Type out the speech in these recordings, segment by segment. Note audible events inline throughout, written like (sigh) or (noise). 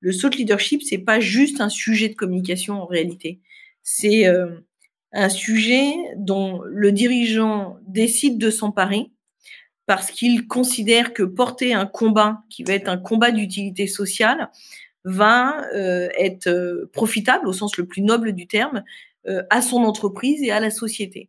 le saut leadership, c'est pas juste un sujet de communication en réalité. C'est un sujet dont le dirigeant décide de s'emparer parce qu'il considère que porter un combat qui va être un combat d'utilité sociale va euh, être euh, profitable au sens le plus noble du terme euh, à son entreprise et à la société.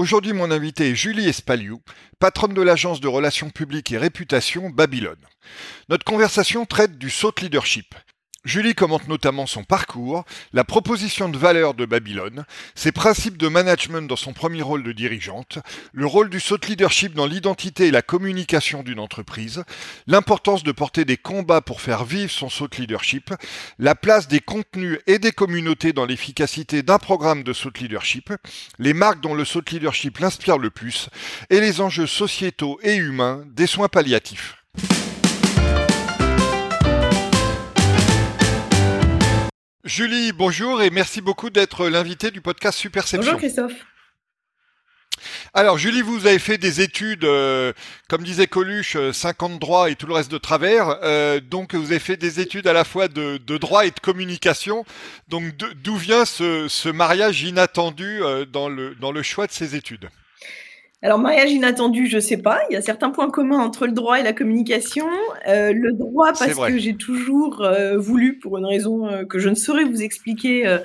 Aujourd'hui, mon invité est Julie Espaliou, patronne de l'agence de relations publiques et réputation Babylone. Notre conversation traite du saut leadership, Julie commente notamment son parcours, la proposition de valeur de Babylone, ses principes de management dans son premier rôle de dirigeante, le rôle du saut leadership dans l'identité et la communication d'une entreprise, l'importance de porter des combats pour faire vivre son saut leadership, la place des contenus et des communautés dans l'efficacité d'un programme de saut leadership, les marques dont le saut leadership l'inspire le plus, et les enjeux sociétaux et humains des soins palliatifs. Julie, bonjour et merci beaucoup d'être l'invité du podcast Superception. Bonjour Christophe. Alors Julie, vous avez fait des études, euh, comme disait Coluche, 50 euh, droits et tout le reste de travers. Euh, donc vous avez fait des études à la fois de, droit et de communication. Donc d'où vient ce, ce, mariage inattendu dans, le, dans le choix de ces études? Alors, mariage inattendu, je sais pas. Il y a certains points communs entre le droit et la communication. Euh, le droit, parce que j'ai toujours euh, voulu, pour une raison euh, que je ne saurais vous expliquer,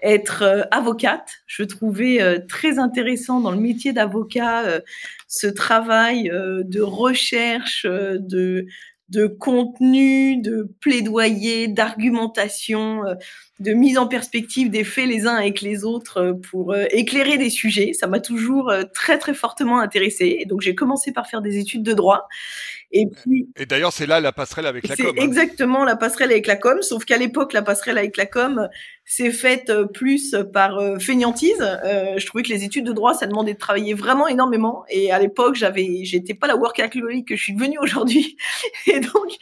être avocate. Je trouvais très intéressant dans le métier d'avocat ce travail de recherche, de de contenu, de plaidoyer, d'argumentation, de mise en perspective des faits les uns avec les autres euh, pour euh, éclairer des sujets. Ça m'a toujours très très fortement intéressée. Et donc j'ai commencé par faire des études de droit. Et puis. Et d'ailleurs, c'est là la passerelle avec la com. C'est hein. exactement la passerelle avec la com, sauf qu'à l'époque, la passerelle avec la com s'est faite euh, plus par euh, feignantise. Euh, je trouvais que les études de droit, ça demandait de travailler vraiment énormément. Et à l'époque, j'avais, j'étais pas la workaholic que je suis devenue aujourd'hui. (laughs) Et donc,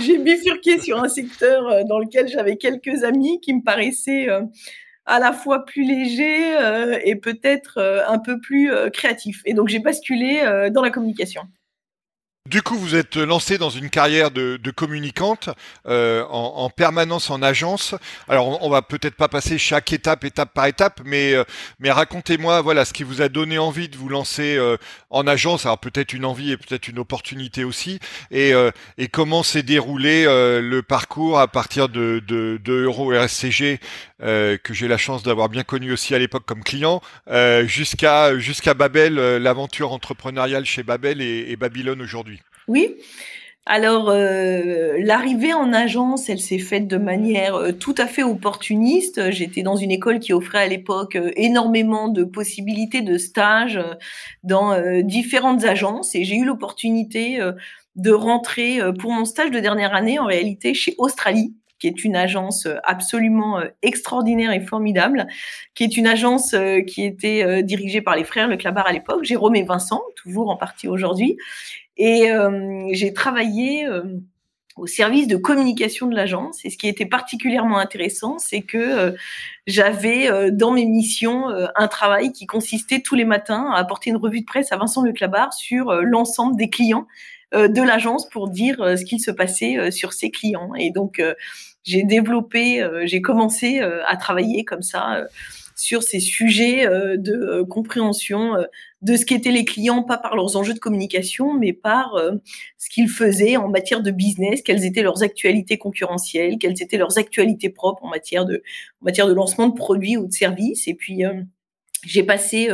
j'ai bifurqué sur un secteur dans lequel j'avais quelques amis qui me paraissaient à la fois plus léger et peut-être un peu plus créatif. Et donc j'ai basculé dans la communication. Du coup, vous êtes lancé dans une carrière de, de communicante euh, en, en, permanence en agence. Alors, on, on va peut-être pas passer chaque étape, étape par étape, mais euh, mais racontez-moi, voilà, ce qui vous a donné envie de vous lancer euh, en agence. Alors peut-être une envie et peut-être une opportunité aussi. Et euh, et comment s'est déroulé le parcours à partir de de, de Euro RSCG que j'ai la chance d'avoir bien connu aussi à l'époque comme client, jusqu'à jusqu'à Babel, l'aventure entrepreneuriale chez Babel et, Babylone aujourd'hui. Oui. Alors, euh, l'arrivée en agence, elle s'est faite de manière euh, tout à fait opportuniste. J'étais dans une école qui offrait à l'époque euh, énormément de possibilités de stage dans différentes agences et j'ai eu l'opportunité de rentrer pour mon stage de dernière année en réalité chez Australie qui est une agence absolument extraordinaire et formidable, qui est une agence qui était dirigée par les frères Le Clabar à l'époque, Jérôme et Vincent, toujours en partie aujourd'hui, et euh, j'ai travaillé euh, au service de communication de l'agence. Et ce qui était particulièrement intéressant, c'est que euh, j'avais dans mes missions un travail qui consistait tous les matins à apporter une revue de presse à Vincent Leclabar sur l'ensemble des clients de l'agence pour dire ce qu'il se passait sur ses clients. Et donc, j'ai développé, j'ai commencé à travailler comme ça sur ces sujets euh, de euh, compréhension euh, de ce qu'étaient les clients, pas par leurs enjeux de communication, mais par ce qu'ils faisaient en matière de business, quelles étaient leurs actualités concurrentielles, quelles étaient leurs actualités propres en matière de, en matière de lancement de produits ou de services. Et puis, j'ai passé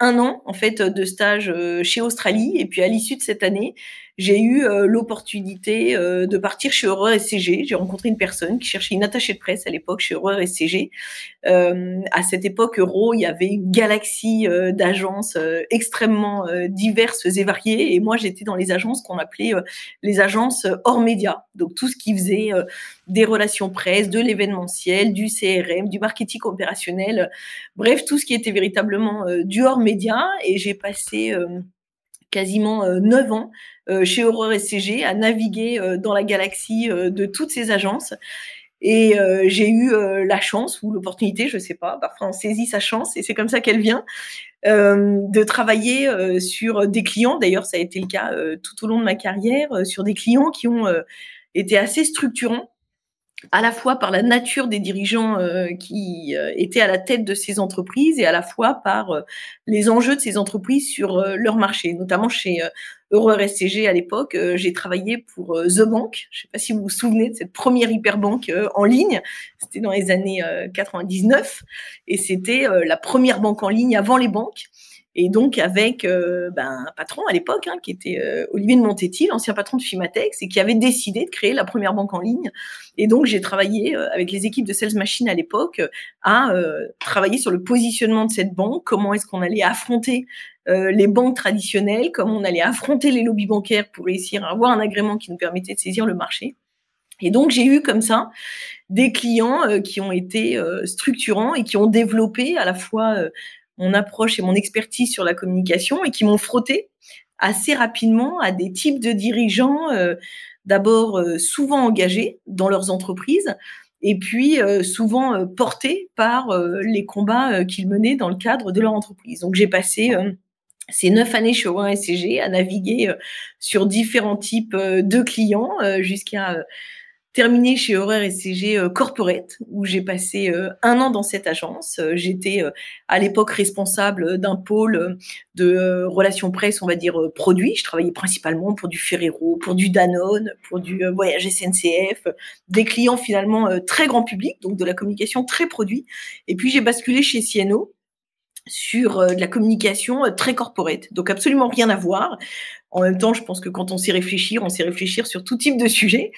un an en fait de stage chez Australie. Et puis à l'issue de cette année, j'ai eu euh, l'opportunité euh, de partir chez Horreur SCG. J'ai rencontré une personne qui cherchait une attachée de presse à l'époque chez Horreur SCG. Euh, à cette époque, Euro, il y avait une galaxie euh, d'agences extrêmement diverses et variées. Et moi, j'étais dans les agences qu'on appelait les agences hors média. Donc tout ce qui faisait des relations presse, de l'événementiel, du CRM, du marketing opérationnel, bref, tout ce qui était véritablement du hors média. Et j'ai passé quasiment neuf ans euh, chez Aurore SCG à naviguer euh, dans la galaxie euh, de toutes ces agences. Et j'ai eu la chance ou l'opportunité, je sais pas, parfois on saisit sa chance et c'est comme ça qu'elle vient, de travailler sur des clients. D'ailleurs, ça a été le cas tout au long de ma carrière, sur des clients qui ont été assez structurants à la fois par la nature des dirigeants euh, qui euh, étaient à la tête de ces entreprises et à la fois par euh, les enjeux de ces entreprises sur leur marché, notamment chez Euro RSCG à l'époque. J'ai travaillé pour The Bank. Je ne sais pas si vous vous souvenez de cette première hyperbanque en ligne. C'était dans les années 99 et c'était la première banque en ligne avant les banques. Et donc avec euh, ben, un patron à l'époque, hein, qui était euh, Olivier de Montetti, l'ancien patron de Fimatex, et qui avait décidé de créer la première banque en ligne. Et donc j'ai travaillé euh, avec les équipes de Sales Machine à l'époque à travailler sur le positionnement de cette banque, comment est-ce qu'on allait affronter les banques traditionnelles, comment on allait affronter les lobbies bancaires pour réussir à avoir un agrément qui nous permettait de saisir le marché. Et donc j'ai eu comme ça des clients qui ont été structurants et qui ont développé à la fois mon approche et mon expertise sur la communication et qui m'ont frotté assez rapidement à des types de dirigeants, euh, d'abord euh, souvent engagés dans leurs entreprises et puis euh, souvent portés par les combats qu'ils menaient dans le cadre de leur entreprise. Donc j'ai passé ces neuf années chez Orange SCG à naviguer sur différents types de clients jusqu'à terminé chez Horaire SCG euh, Corporate, où j'ai passé euh, un an dans cette agence. Euh, j'étais à l'époque responsable d'un pôle de relations presse, on va dire produits. Je travaillais principalement pour du Ferrero, pour du Danone, pour du voyage SNCF, des clients finalement très grand public, donc de la communication très produit. Et puis j'ai basculé chez CNO sur de la communication très corporate, donc absolument rien à voir. En même temps, je pense que quand on sait réfléchir, on sait réfléchir sur tout type de sujet.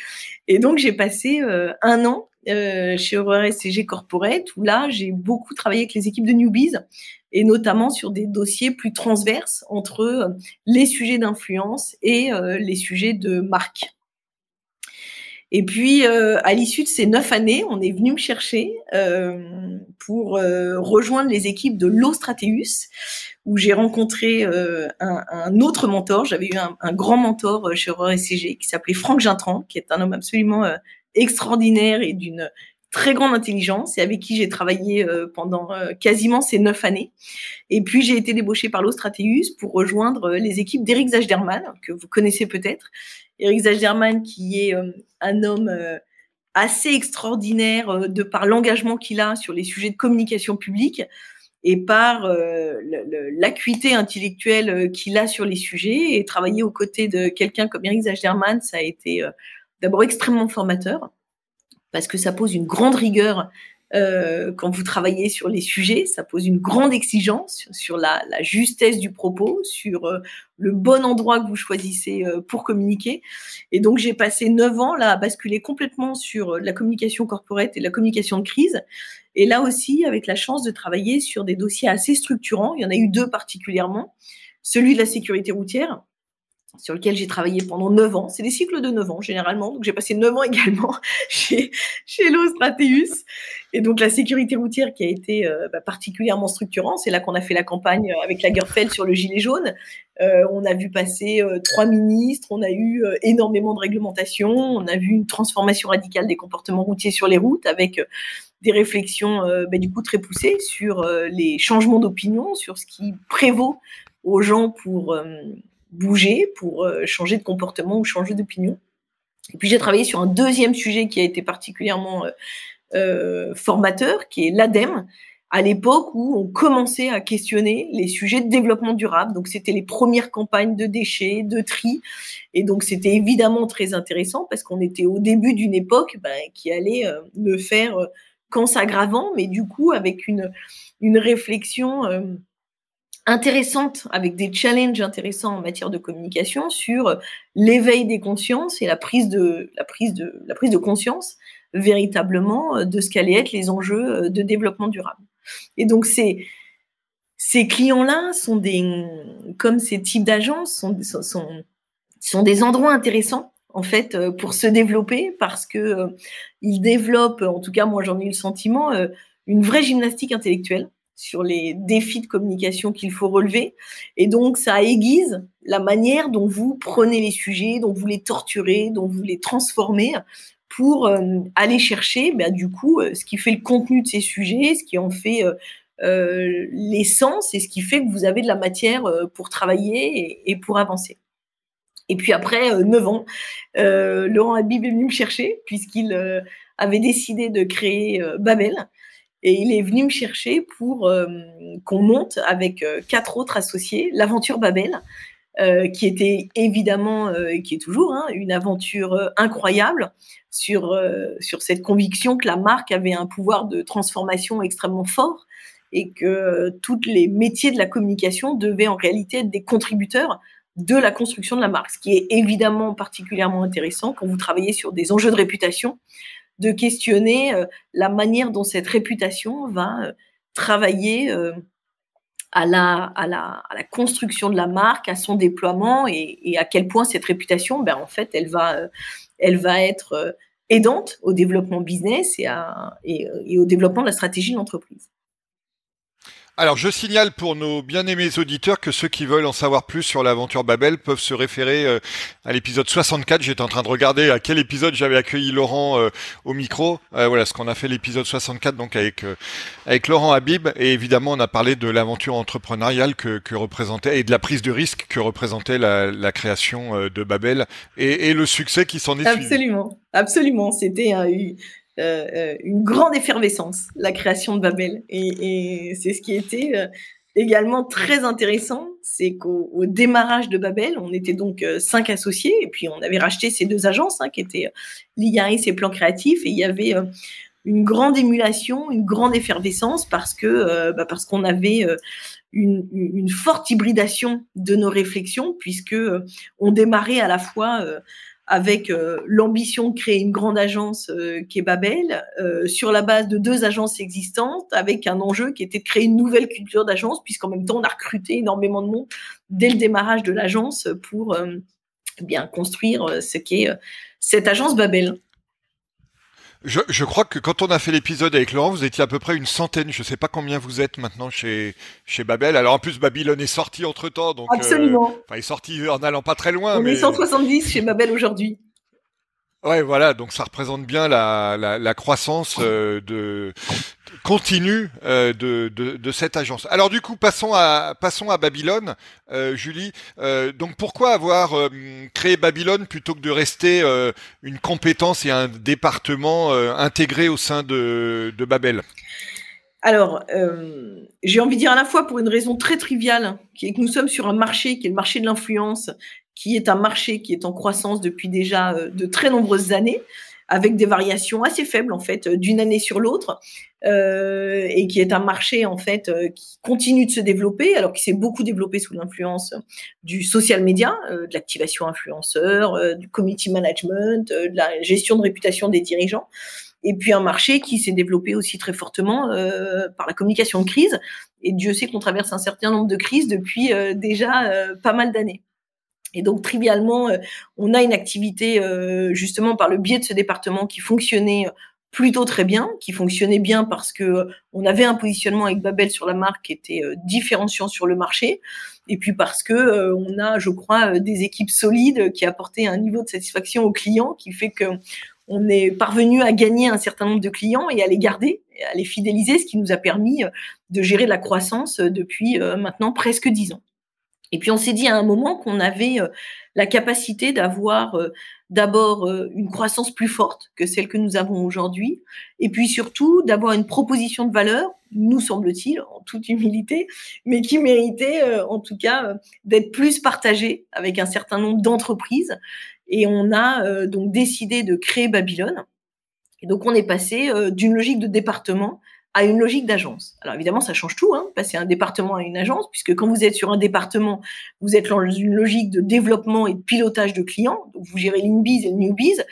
Et donc, j'ai passé euh, un an euh, chez Aurore Corporate, où là, j'ai beaucoup travaillé avec les équipes de Newbies, et notamment sur des dossiers plus transverses entre euh, les sujets d'influence et les sujets de marque. Et puis, à l'issue de ces neuf années, on est venu me chercher pour rejoindre les équipes de l'Ostrateus, où j'ai rencontré euh, un, autre mentor. J'avais eu un, grand mentor euh, chez Aurore qui s'appelait Franck Gintran, qui est un homme absolument euh, extraordinaire et d'une très grande intelligence et avec qui j'ai travaillé pendant quasiment ces neuf années. Et puis j'ai été débauchée par l'Ostrateus pour rejoindre les équipes d'Eric Zajderman, que vous connaissez peut-être. Eric Zajderman qui est un homme assez extraordinaire de par l'engagement qu'il a sur les sujets de communication publique et par euh, l'acuité intellectuelle euh, qu'il a sur les sujets. Et travailler aux côtés de quelqu'un comme Eric Zajderman, ça a été euh, d'abord extrêmement formateur, parce que ça pose une grande rigueur euh, quand vous travaillez sur les sujets, ça pose une grande exigence sur, la, la, justesse du propos, sur euh, le bon endroit que vous choisissez euh, pour communiquer. Et donc j'ai passé neuf ans là à basculer complètement sur la communication corporate et la communication de crise. Et là aussi, avec la chance de travailler sur des dossiers assez structurants, il y en a eu deux particulièrement, celui de la sécurité routière, sur lequel j'ai travaillé pendant 9 ans. C'est des cycles de 9 ans généralement. Donc j'ai passé 9 ans (laughs) également chez, chez. Et donc la sécurité routière qui a été euh, bah, particulièrement structurante. C'est là qu'on a fait la campagne avec la Lagerfeld sur le gilet jaune. Euh, on a vu passer euh, trois ministres, on a eu énormément de réglementations, on a vu une transformation radicale des comportements routiers sur les routes avec des réflexions bah, du coup très poussées sur les changements d'opinion, sur ce qui prévaut aux gens pour bouger, pour euh, changer de comportement ou changer d'opinion. Et puis j'ai travaillé sur un deuxième sujet qui a été particulièrement euh, euh, formateur, qui est l'ADEME, à l'époque où on commençait à questionner les sujets de développement durable. Donc c'était les premières campagnes de déchets, de tri. Et donc c'était évidemment très intéressant parce qu'on était au début d'une époque ben, qui allait ne faire qu'en s'aggravant, mais du coup avec une, une réflexion intéressante avec des challenges intéressants en matière de communication sur l'éveil des consciences et la prise de la prise de la prise de conscience véritablement de ce qu'allaient être les enjeux de développement durable. Et donc c'est ces clients-là sont des, comme ces types d'agences, sont, sont, sont des endroits intéressants en fait euh, pour se développer parce que euh, ils développent, en tout cas moi j'en ai eu le sentiment, euh, une vraie gymnastique intellectuelle sur les défis de communication qu'il faut relever. Et donc, ça aiguise la manière dont vous prenez les sujets, dont vous les torturez, dont vous les transformez pour aller chercher, ben, du coup, ce qui fait le contenu de ces sujets, ce qui en fait euh, l'essence et ce qui fait que vous avez de la matière euh, pour travailler et, pour avancer. Et puis après euh, neuf ans, Laurent Habib est venu me chercher puisqu'il avait décidé de créer Babel. Et il est venu me chercher pour qu'on monte avec quatre autres associés l'aventure Babel, qui était évidemment, et qui est toujours, hein, une aventure incroyable sur, sur cette conviction que la marque avait un pouvoir de transformation extrêmement fort et que tous les métiers de la communication devaient en réalité être des contributeurs de la construction de la marque, ce qui est évidemment particulièrement intéressant quand vous travaillez sur des enjeux de réputation, de questionner euh, la manière dont cette réputation va euh, travailler euh, à la, à, la, à la, construction de la marque, à son déploiement et, à quel point cette réputation, ben, en fait, elle va, elle va être aidante au développement business et, à, et au développement de la stratégie de l'entreprise. Alors, je signale pour nos bien-aimés auditeurs que ceux qui veulent en savoir plus sur l'aventure Babel peuvent se référer euh, à l'épisode 64. J'étais en train de regarder à quel épisode j'avais accueilli Laurent euh, au micro. Euh, voilà, ce qu'on a fait l'épisode 64, donc avec avec Laurent Habib. Et évidemment, on a parlé de l'aventure entrepreneuriale que, que représentait et de la prise de risque que représentait la, la création de Babel et, et le succès qui s'en est suivi. Absolument, absolument. C'était un, euh, euh, une grande effervescence, la création de Babel. Et, c'est ce qui était euh, également très intéressant, c'est qu'au démarrage de Babel, on était donc cinq associés, et puis on avait racheté ces deux agences, hein, qui étaient l'IARIS et Plan Créatif, et il y avait une grande émulation, une grande effervescence, parce que bah, parce qu'on avait une, une, forte hybridation de nos réflexions, puisque on démarrait à la fois avec euh, l'ambition de créer une grande agence euh, qui est Babel, euh, sur la base de deux agences existantes, avec un enjeu qui était de créer une nouvelle culture d'agence, puisqu'en même temps, on a recruté énormément de monde dès le démarrage de l'agence pour bien construire ce qu'est cette agence Babel. Je, je, crois que quand on a fait l'épisode avec Laurent, vous étiez à peu près une centaine. Je ne sais pas combien vous êtes maintenant chez, chez Babel. Alors en plus, Babylone est sorti entre temps. Donc, euh, Absolument. Euh, enfin, il est sorti en allant pas très loin. On est 170 chez Babel aujourd'hui. Ouais, voilà, donc ça représente bien la, la, croissance euh, continue euh, de, cette agence. Alors du coup, passons à Babylone, euh, Julie. Donc pourquoi avoir créé Babylone plutôt que de rester une compétence et un département intégré au sein de, de Babel? Alors, j'ai envie de dire à la fois pour une raison très triviale, qui est que nous sommes sur un marché qui est le marché de l'influence, qui est un marché qui est en croissance depuis déjà euh, de très nombreuses années, avec des variations assez faibles en fait d'une année sur l'autre, euh, et qui est un marché en fait euh, qui continue de se développer, alors qu'il s'est beaucoup développé sous l'influence du social media, de l'activation influenceur, du community management, de la gestion de réputation des dirigeants. Et puis un marché qui s'est développé aussi très fortement par la communication de crise. Et Dieu sait qu'on traverse un certain nombre de crises depuis déjà pas mal d'années. Et donc, trivialement, euh, on a une activité euh, justement par le biais de ce département qui fonctionnait euh, plutôt très bien, qui fonctionnait bien parce que on avait un positionnement avec Babel sur la marque qui était différenciant sur le marché, et puis parce que on a, je crois, des équipes solides qui apportaient un niveau de satisfaction aux clients qui fait que on est parvenu à gagner un certain nombre de clients et à les garder, à les fidéliser, ce qui nous a permis de gérer la croissance depuis maintenant presque dix ans. Et puis on s'est dit à un moment qu'on avait euh, la capacité d'avoir euh, d'abord euh, une croissance plus forte que celle que nous avons aujourd'hui, et puis surtout d'avoir une proposition de valeur, nous semble-t-il, en toute humilité, mais qui méritait en tout cas d'être plus partagée avec un certain nombre d'entreprises. Et on a donc décidé de créer Babylone. Et donc on est passé d'une logique de département à une logique d'agence. Alors évidemment, ça change tout, hein, passer un département à une agence, puisque quand vous êtes sur un département, vous êtes dans une logique de développement et de pilotage de clients, donc vous gérez l'inbiz et le newbiz,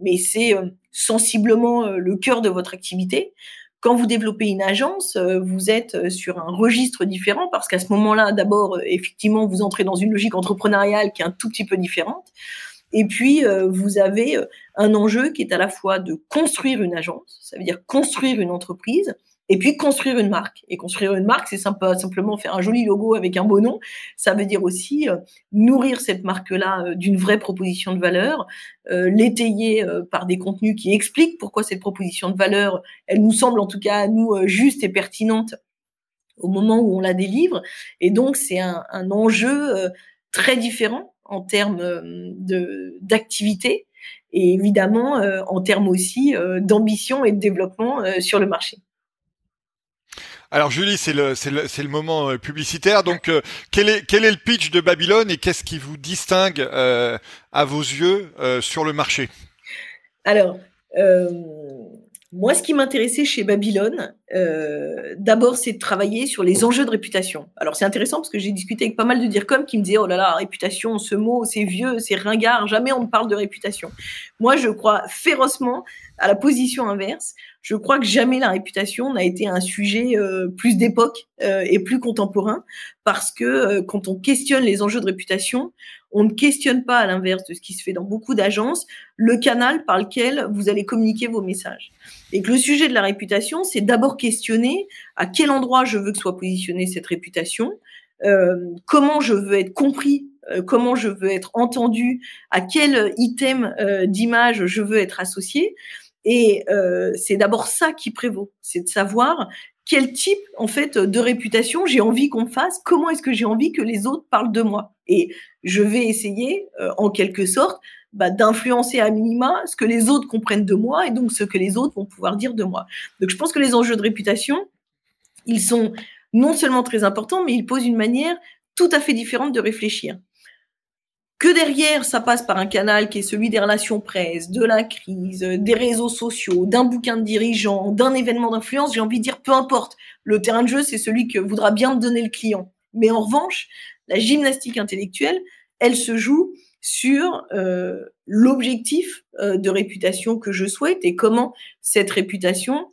mais c'est euh, sensiblement euh, le cœur de votre activité. Quand vous développez une agence, euh, vous êtes sur un registre différent parce qu'à ce moment-là, d'abord, effectivement, vous entrez dans une logique entrepreneuriale qui est un tout petit peu différente. Et puis, vous avez un enjeu qui est à la fois de construire une agence, ça veut dire construire une entreprise, et puis construire une marque. Et construire une marque, c'est simplement faire un joli logo avec un beau nom. Ça veut dire aussi euh, nourrir cette marque-là euh, d'une vraie proposition de valeur, euh, l'étayer par des contenus qui expliquent pourquoi cette proposition de valeur, elle nous semble en tout cas à nous juste et pertinente au moment où on la délivre. Et donc, c'est un, un, enjeu très différent en termes d'activité et évidemment en termes aussi d'ambition et de développement sur le marché. Alors Julie, c'est le, c'est le, le moment euh, publicitaire. Donc, euh, quel, est, quel est le pitch de Babylone et qu'est-ce qui vous distingue euh, à vos yeux sur le marché? Alors, moi, ce qui m'intéressait chez Babylone, d'abord, c'est de travailler sur les enjeux de réputation. Alors, c'est intéressant parce que j'ai discuté avec pas mal de DIRCOM qui me disaient, oh là là, réputation, ce mot, c'est vieux, c'est ringard, jamais on ne parle de réputation. Moi, je crois férocement à la position inverse je crois que jamais la réputation n'a été un sujet euh, plus d'époque euh, et plus contemporain, parce que euh, quand on questionne les enjeux de réputation, on ne questionne pas, à l'inverse de ce qui se fait dans beaucoup d'agences, le canal par lequel vous allez communiquer vos messages. Et que le sujet de la réputation, c'est d'abord questionner à quel endroit je veux que soit positionnée cette réputation, comment je veux être compris comment je veux être entendu, à quel item d'image je veux être associé. Et euh, c'est d'abord ça qui prévaut, c'est de savoir quel type en fait de réputation j'ai envie qu'on fasse, comment est-ce que j'ai envie que les autres parlent de moi. Et je vais essayer, euh, en quelque sorte, bah, d'influencer à minima ce que les autres comprennent de moi et donc ce que les autres vont pouvoir dire de moi. Donc je pense que les enjeux de réputation, ils sont non seulement très importants, mais ils posent une manière tout à fait différente de réfléchir que derrière, ça passe par un canal qui est celui des relations presse, de la crise, des réseaux sociaux, d'un bouquin de dirigeant, d'un événement d'influence, j'ai envie de dire peu importe. Le terrain de jeu, c'est celui que voudra bien me donner le client. Mais en revanche, la gymnastique intellectuelle, elle se joue sur euh, l'objectif euh, de réputation que je souhaite et comment cette réputation,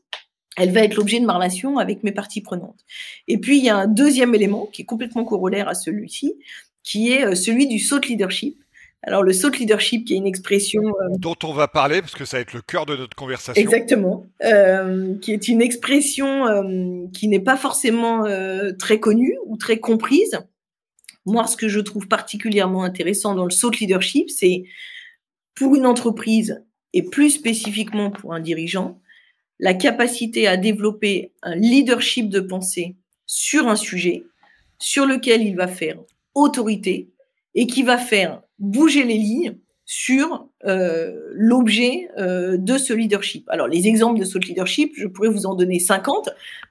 elle va être l'objet de ma relation avec mes parties prenantes. Et puis, il y a un deuxième élément qui est complètement corollaire à celui-ci, qui est euh, celui du saut leadership. Alors le saut leadership, qui est une expression euh, dont on va parler parce que ça va être le cœur de notre conversation. Exactement, euh, qui est une expression euh, qui n'est pas forcément euh, très connue ou très comprise. Moi, ce que je trouve particulièrement intéressant dans le saut leadership, c'est pour une entreprise et plus spécifiquement pour un dirigeant, la capacité à développer un leadership de pensée sur un sujet sur lequel il va faire autorité et qui va faire bouger les lignes sur euh, l'objet euh, de ce leadership. Alors, les exemples de ce leadership, je pourrais vous en donner 50.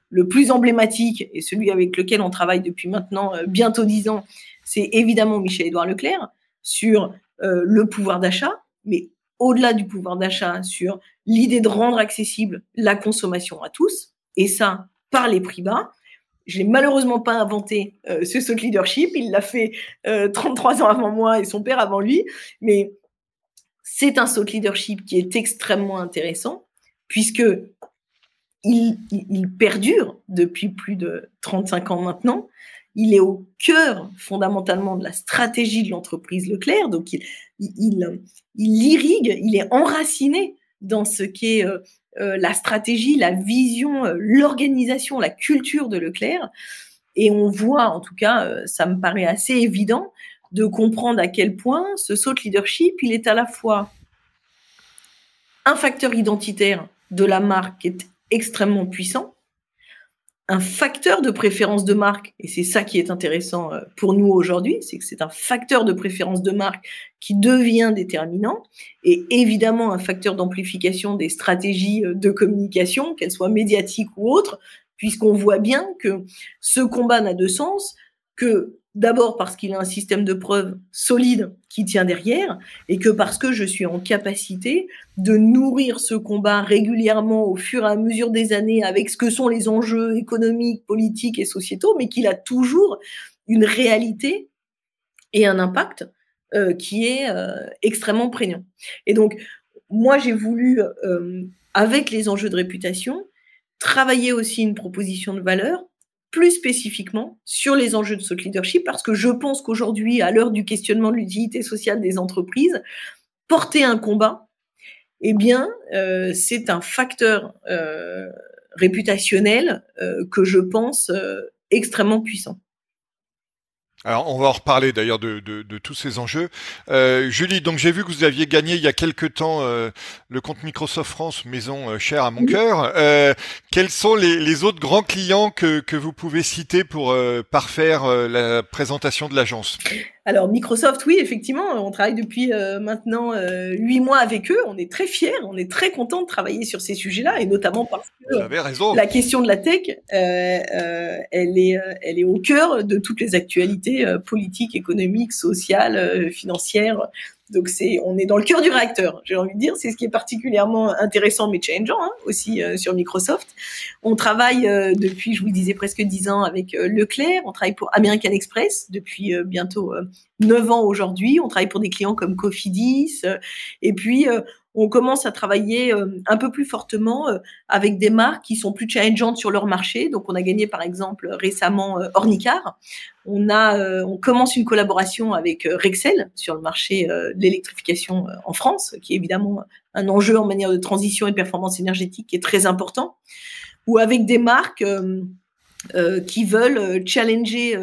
Le plus emblématique et celui avec lequel on travaille depuis maintenant euh, bientôt 10 ans, c'est évidemment Michel-Édouard Leclerc sur le pouvoir d'achat, mais au-delà du pouvoir d'achat, sur l'idée de rendre accessible la consommation à tous, et ça par les prix bas, je l'ai malheureusement pas inventé euh, ce saut leadership. Il l'a fait 33 euh, ans avant moi et son père avant lui. Mais c'est un saut leadership qui est extrêmement intéressant puisque il, perdure depuis plus de 35 ans maintenant. Il est au cœur fondamentalement de la stratégie de l'entreprise Leclerc. Donc il, il, il, irrigue, il est enraciné dans ce qu'est euh, la stratégie, la vision, euh, l'organisation, la culture de Leclerc. Et on voit, en tout cas, euh, ça me paraît assez évident, de comprendre à quel point ce saut leadership, il est à la fois un facteur identitaire de la marque qui est extrêmement puissant, un facteur de préférence de marque, et c'est ça qui est intéressant euh, pour nous aujourd'hui, c'est que c'est un facteur de préférence de marque qui devient déterminant, et évidemment un facteur d'amplification des stratégies euh, de communication, qu'elles soient médiatiques ou autres, puisqu'on voit bien que ce combat n'a de sens que D'abord parce qu'il a un système de preuves solide qui tient derrière et que parce que je suis en capacité de nourrir ce combat régulièrement au fur et à mesure des années avec ce que sont les enjeux économiques, politiques et sociétaux, mais qu'il a toujours une réalité et un impact euh, qui est euh, extrêmement prégnant. Et donc, moi, j'ai voulu, euh, avec les enjeux de réputation, travailler aussi une proposition de valeur plus spécifiquement sur les enjeux de ce leadership, parce que je pense qu'aujourd'hui, à l'heure du questionnement de l'utilité sociale des entreprises, porter un combat, eh euh, c'est un facteur euh, réputationnel euh, que je pense extrêmement puissant. Alors, on va en reparler d'ailleurs de, tous ces enjeux. Euh, Julie, donc j'ai vu que vous aviez gagné il y a quelque temps euh, le compte Microsoft France, maison euh, chère à mon cœur. quels sont les, autres grands clients que, que vous pouvez citer pour parfaire la présentation de l'agence? Alors Microsoft, oui, effectivement, on travaille depuis euh, maintenant euh, huit mois avec eux. On est très fiers, on est très content de travailler sur ces sujets-là, et notamment parce que la question de la tech, euh, elle est, elle est au cœur de toutes les actualités politiques, économiques, sociales, financières donc c'est, on est dans le cœur du réacteur. J'ai envie de dire, c'est ce qui est particulièrement intéressant mais changeant hein, aussi euh, sur Microsoft. On travaille euh, depuis, je vous le disais, presque dix ans avec euh, Leclerc. On travaille pour American Express depuis bientôt neuf ans aujourd'hui. On travaille pour des clients comme Cofidis. et puis on commence à travailler euh, un peu plus fortement euh, avec des marques qui sont plus challengeantes sur leur marché. Donc, on a gagné par exemple récemment euh, Ornicar. On a, on commence une collaboration avec Rexel sur le marché de l'électrification en France, qui est évidemment un enjeu en manière de transition et de performance énergétique qui est très important. Ou avec des marques qui veulent challenger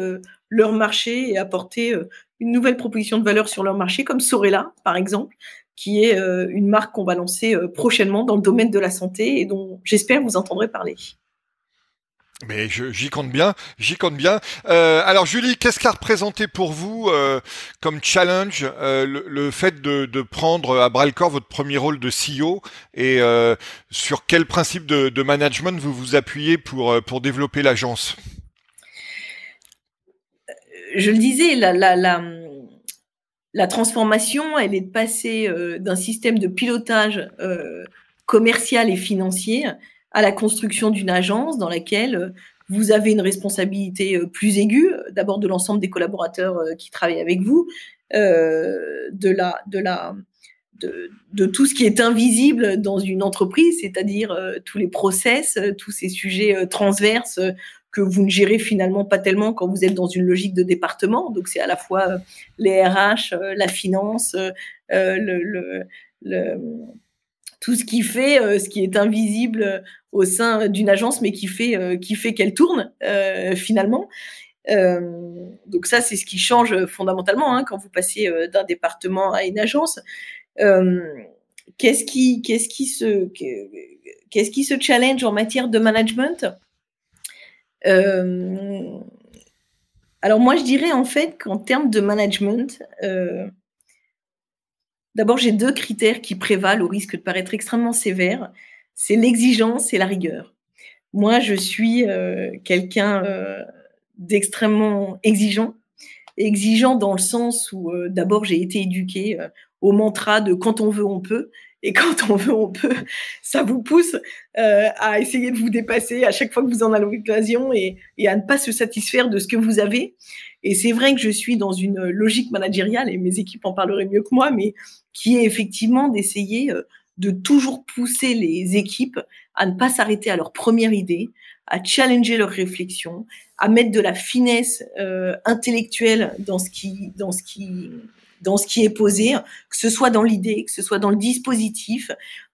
leur marché et apporter une nouvelle proposition de valeur sur leur marché, comme Sorella, par exemple, qui est euh, une marque qu'on va lancer euh, prochainement dans le domaine de la santé et dont j'espère vous entendrez parler. Mais j'y compte bien, j'y compte bien. Euh, alors Julie, qu'est-ce qu'a représenté pour vous comme challenge le, fait de, prendre à bras le corps votre premier rôle de CEO et sur quel principe de, management vous vous appuyez pour, pour développer l'agence? Je le disais, la, la, la, la transformation, elle est de passer euh, d'un système de pilotage euh, commercial et financier à la construction d'une agence dans laquelle euh, vous avez une responsabilité plus aiguë, d'abord de l'ensemble des collaborateurs qui travaillent avec vous, de la, de la, de, de, tout ce qui est invisible dans une entreprise, c'est-à-dire tous les process, tous ces sujets transverses que vous ne gérez finalement pas tellement quand vous êtes dans une logique de département. Donc c'est à la fois euh, les RH, euh, la finance, euh, tout ce qui fait, ce qui est invisible au sein d'une agence, mais qui fait, qui fait qu'elle tourne finalement. donc ça, c'est ce qui change fondamentalement hein, quand vous passez d'un département à une agence. qu'est-ce qui, qu'est-ce qui se, qu'est-ce qui se challenge en matière de management? Euh, alors moi, je dirais en fait qu'en termes de management, euh, d'abord j'ai deux critères qui prévalent au risque de paraître extrêmement sévère. C'est l'exigence et la rigueur. Moi, je suis euh, quelqu'un d'extrêmement exigeant. Exigeant dans le sens où d'abord j'ai été éduquée au mantra de quand on veut, on peut. Et quand on veut, on peut. Ça vous pousse euh, à essayer de vous dépasser à chaque fois que vous en avez l'occasion et, et, à ne pas se satisfaire de ce que vous avez. Et c'est vrai que je suis dans une logique managériale, et mes équipes en parleraient mieux que moi, mais qui est effectivement d'essayer euh, de toujours pousser les équipes à ne pas s'arrêter à leur première idée, à challenger leur réflexion, à mettre de la finesse euh, intellectuelle dans ce qui, dans ce qui dans ce qui est posé, que ce soit dans l'idée, que ce soit dans le dispositif,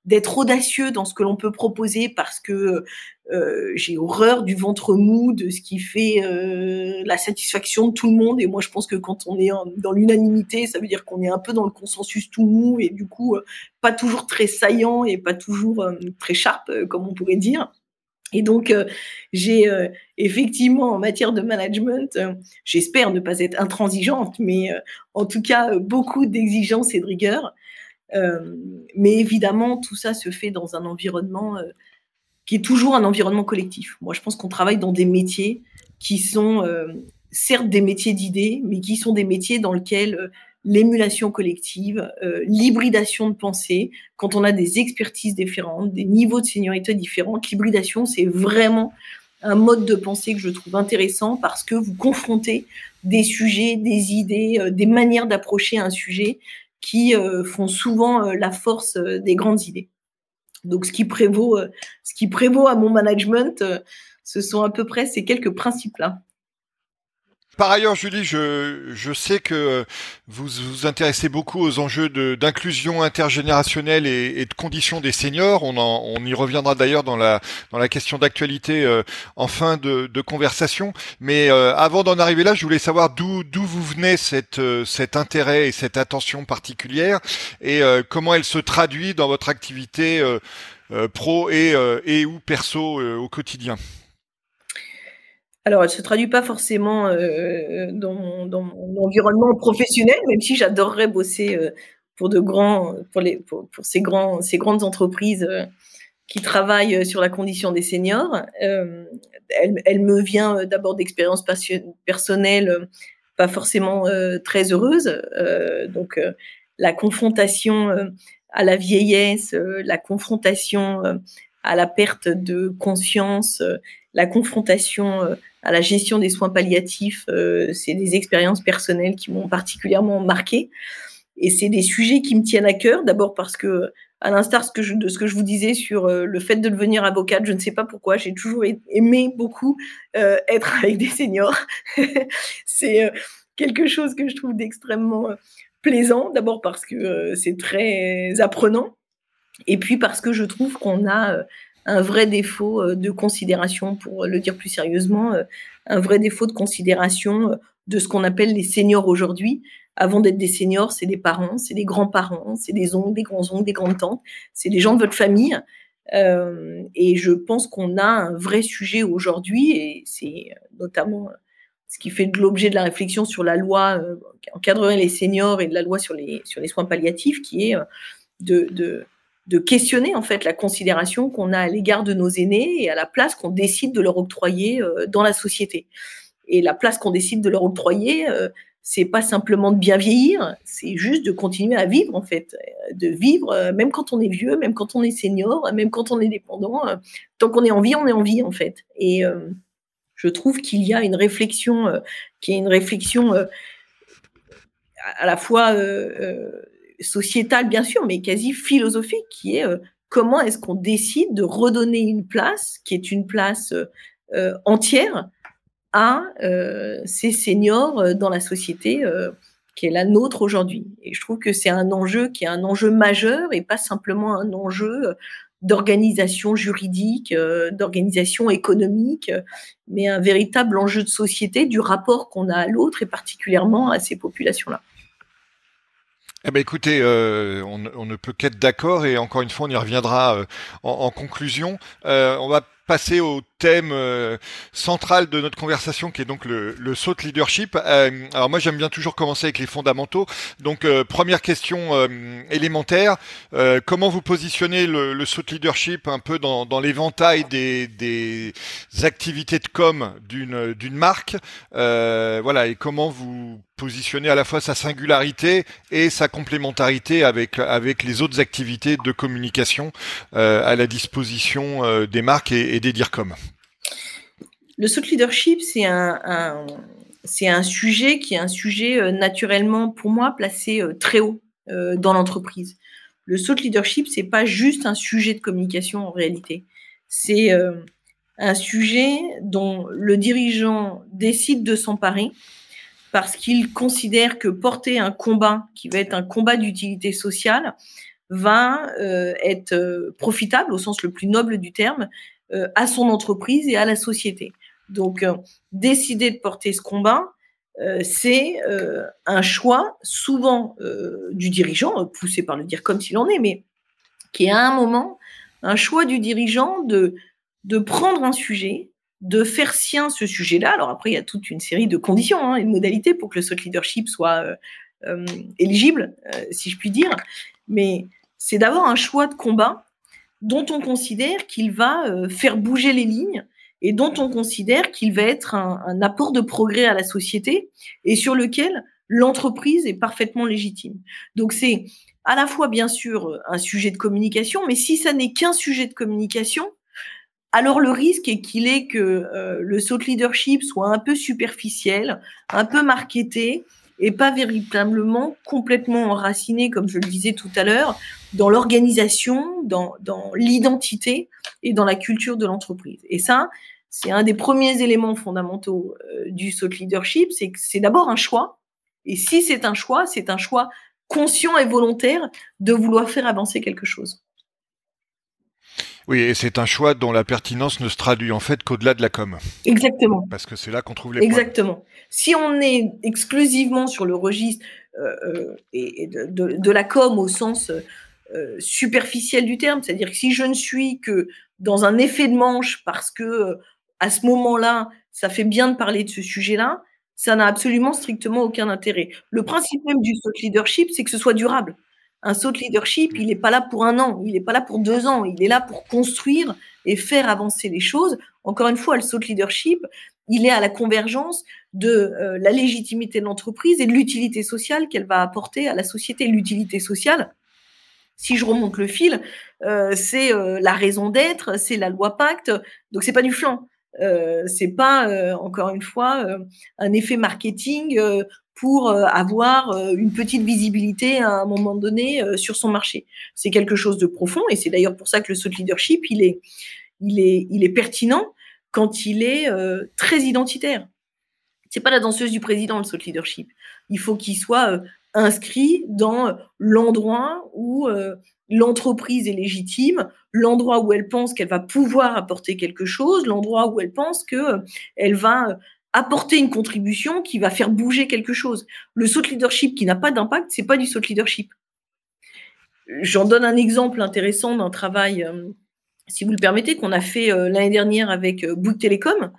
d'être audacieux dans ce que l'on peut proposer parce que euh, j'ai horreur du ventre mou, de ce qui fait euh, la satisfaction de tout le monde. Et moi, je pense que quand on est dans l'unanimité, ça veut dire qu'on est un peu dans le consensus tout mou et du coup, euh, pas toujours très saillant et pas toujours très sharp, comme on pourrait dire. Et donc, euh, j'ai euh, effectivement, en matière de management, euh, j'espère ne pas être intransigeante, mais en tout cas, beaucoup d'exigences et de rigueur. mais évidemment, tout ça se fait dans un environnement qui est toujours un environnement collectif. Moi, je pense qu'on travaille dans des métiers qui sont certes des métiers d'idées, mais qui sont des métiers dans lesquels l'émulation collective, l'hybridation de pensée, quand on a des expertises différentes, des niveaux de seniorité différents, l'hybridation, c'est vraiment un mode de pensée que je trouve intéressant parce que vous confrontez des sujets, des idées, des manières d'approcher un sujet qui font souvent la force des grandes idées. Donc, ce qui prévaut, ce qui prévaut à mon management, ce sont à peu près ces quelques principes-là. Par ailleurs, Julie, je, sais que vous vous intéressez beaucoup aux enjeux d'inclusion intergénérationnelle et, de conditions des seniors. On, y reviendra d'ailleurs dans la, question d'actualité euh, en fin de, conversation. Mais euh, avant d'en arriver là, je voulais savoir d'où vous venez euh, cet intérêt et cette attention particulière et comment elle se traduit dans votre activité pro et ou perso au quotidien. Alors, elle se traduit pas forcément euh, dans, mon, environnement professionnel, même si j'adorerais bosser euh, pour de grands, pour les, pour, ces grands, ces grandes entreprises euh, qui travaillent sur la condition des seniors. Elle, me vient d'abord d'expériences personnelles, pas forcément très heureuses. donc, la confrontation à la vieillesse, la confrontation à la perte de conscience, la confrontation à la gestion des soins palliatifs, euh, c'est des expériences personnelles qui m'ont particulièrement marqué. Et c'est des sujets qui me tiennent à cœur, d'abord parce que, à l'instar de ce que je vous disais sur euh, le fait de devenir avocate, je ne sais pas pourquoi, j'ai toujours aimé beaucoup euh, être (laughs) avec des seniors. (laughs) c'est quelque chose que je trouve d'extrêmement plaisant, d'abord parce que c'est très apprenant, et puis parce que je trouve qu'on a un vrai défaut euh, de considération, pour le dire plus sérieusement, euh, un vrai défaut de considération euh, de ce qu'on appelle les seniors aujourd'hui. Avant d'être des seniors, c'est des parents, c'est des grands-parents, c'est des oncles, des grands-oncles, des grandes-tantes, c'est des gens de votre famille. et je pense qu'on a un vrai sujet aujourd'hui, et c'est notamment ce qui fait de l'objet de la réflexion sur la loi qui encadrerait les seniors et de la loi sur les, soins palliatifs, qui est de de questionner en fait la considération qu'on a à l'égard de nos aînés et à la place qu'on décide de leur octroyer euh, dans la société. Et la place qu'on décide de leur octroyer, euh, c'est pas simplement de bien vieillir, c'est juste de continuer à vivre en fait, de vivre euh, même quand on est vieux, même quand on est senior, même quand on est dépendant. tant qu'on est en vie, on est en vie en fait. Et je trouve qu'il y a une réflexion qui est une réflexion à la fois sociétale, bien sûr, mais quasi philosophique, qui est euh, comment est-ce qu'on décide de redonner une place, qui est une place euh, euh, entière, à ces seniors dans la société qui est la nôtre aujourd'hui. Et je trouve que c'est un enjeu qui est un enjeu majeur et pas simplement un enjeu d'organisation juridique, d'organisation économique, mais un véritable enjeu de société du rapport qu'on a à l'autre et particulièrement à ces populations-là. Eh ben écoutez, euh, on, ne peut qu'être d'accord et encore une fois, on y reviendra euh, en, conclusion. Euh, on va passer au thème euh, central de notre conversation qui est donc le, le saut leadership. Euh, alors moi j'aime bien toujours commencer avec les fondamentaux. Donc euh, première question élémentaire, comment vous positionnez le, le saut leadership un peu dans, dans l'éventail des, des activités de com d'une d'une marque? Voilà et comment vous positionnez à la fois sa singularité et sa complémentarité avec avec les autres activités de communication à la disposition des marques et, des DIRCOM le thought leadership, c'est un, c'est un sujet qui est un sujet euh, naturellement, pour moi, placé euh, très haut euh, dans l'entreprise. Le thought leadership, c'est pas juste un sujet de communication en réalité. C'est un sujet dont le dirigeant décide de s'emparer parce qu'il considère que porter un combat qui va être un combat d'utilité sociale va être profitable au sens le plus noble du terme à son entreprise et à la société. Donc, euh, décider de porter ce combat, euh, c'est euh, un choix souvent du dirigeant, poussé par le dire comme s'il en est, mais qui est à un moment un choix du dirigeant de, de prendre un sujet, de faire sien ce sujet-là. Alors après, il y a toute une série de conditions hein, et de modalités pour que le leadership soit éligible, si je puis dire. Mais c'est d'avoir un choix de combat dont on considère qu'il va faire bouger les lignes et dont on considère qu'il va être un, un, apport de progrès à la société et sur lequel l'entreprise est parfaitement légitime. Donc c'est à la fois bien sûr un sujet de communication, mais si ça n'est qu'un sujet de communication, alors le risque est qu'il est que euh, le saut leadership soit un peu superficiel, un peu marketé et pas véritablement complètement enraciné, comme je le disais tout à l'heure, dans l'organisation, dans, dans l'identité et dans la culture de l'entreprise. Et ça, c'est un des premiers éléments fondamentaux euh, du saut leadership, c'est que c'est d'abord un choix. Et si c'est un choix, c'est un choix conscient et volontaire de vouloir faire avancer quelque chose. Oui, et c'est un choix dont la pertinence ne se traduit en fait qu'au-delà de la com. Exactement. Parce que c'est là qu'on trouve les Exactement. Si on est exclusivement sur le registre euh, euh et de, de, de, la com au sens euh, superficiel du terme, c'est-à-dire que si je ne suis que dans un effet de manche parce que euh, à ce moment-là, ça fait bien de parler de ce sujet-là, ça n'a absolument strictement aucun intérêt. Le principe même du thought leadership, c'est que ce soit durable. Un saut de leadership, il n'est pas là pour un an, il n'est pas là pour deux ans, il est là pour construire et faire avancer les choses. Encore une fois, le saut de leadership, il est à la convergence de euh, la légitimité de l'entreprise et de l'utilité sociale qu'elle va apporter à la société. L'utilité sociale, si je remonte le fil, euh, c'est euh, la raison d'être, c'est la loi Pacte, donc c'est pas du flanc. Euh, c'est pas euh, encore une fois un effet marketing pour euh, avoir euh, une petite visibilité à un moment donné euh, sur son marché. C'est quelque chose de profond et c'est d'ailleurs pour ça que le saut leadership, il est, il est, il est pertinent quand il est très identitaire. C'est pas la danseuse du président le saut leadership. Il faut qu'il soit inscrit dans l'endroit où l'entreprise est légitime, l'endroit où elle pense qu'elle va pouvoir apporter quelque chose, l'endroit où elle pense que elle va apporter une contribution qui va faire bouger quelque chose. Le saut leadership qui n'a pas d'impact, c'est pas du saut leadership. J'en donne un exemple intéressant d'un travail, euh, si vous le permettez, qu'on a fait euh, l'année dernière avec euh, Bouygues Télécom,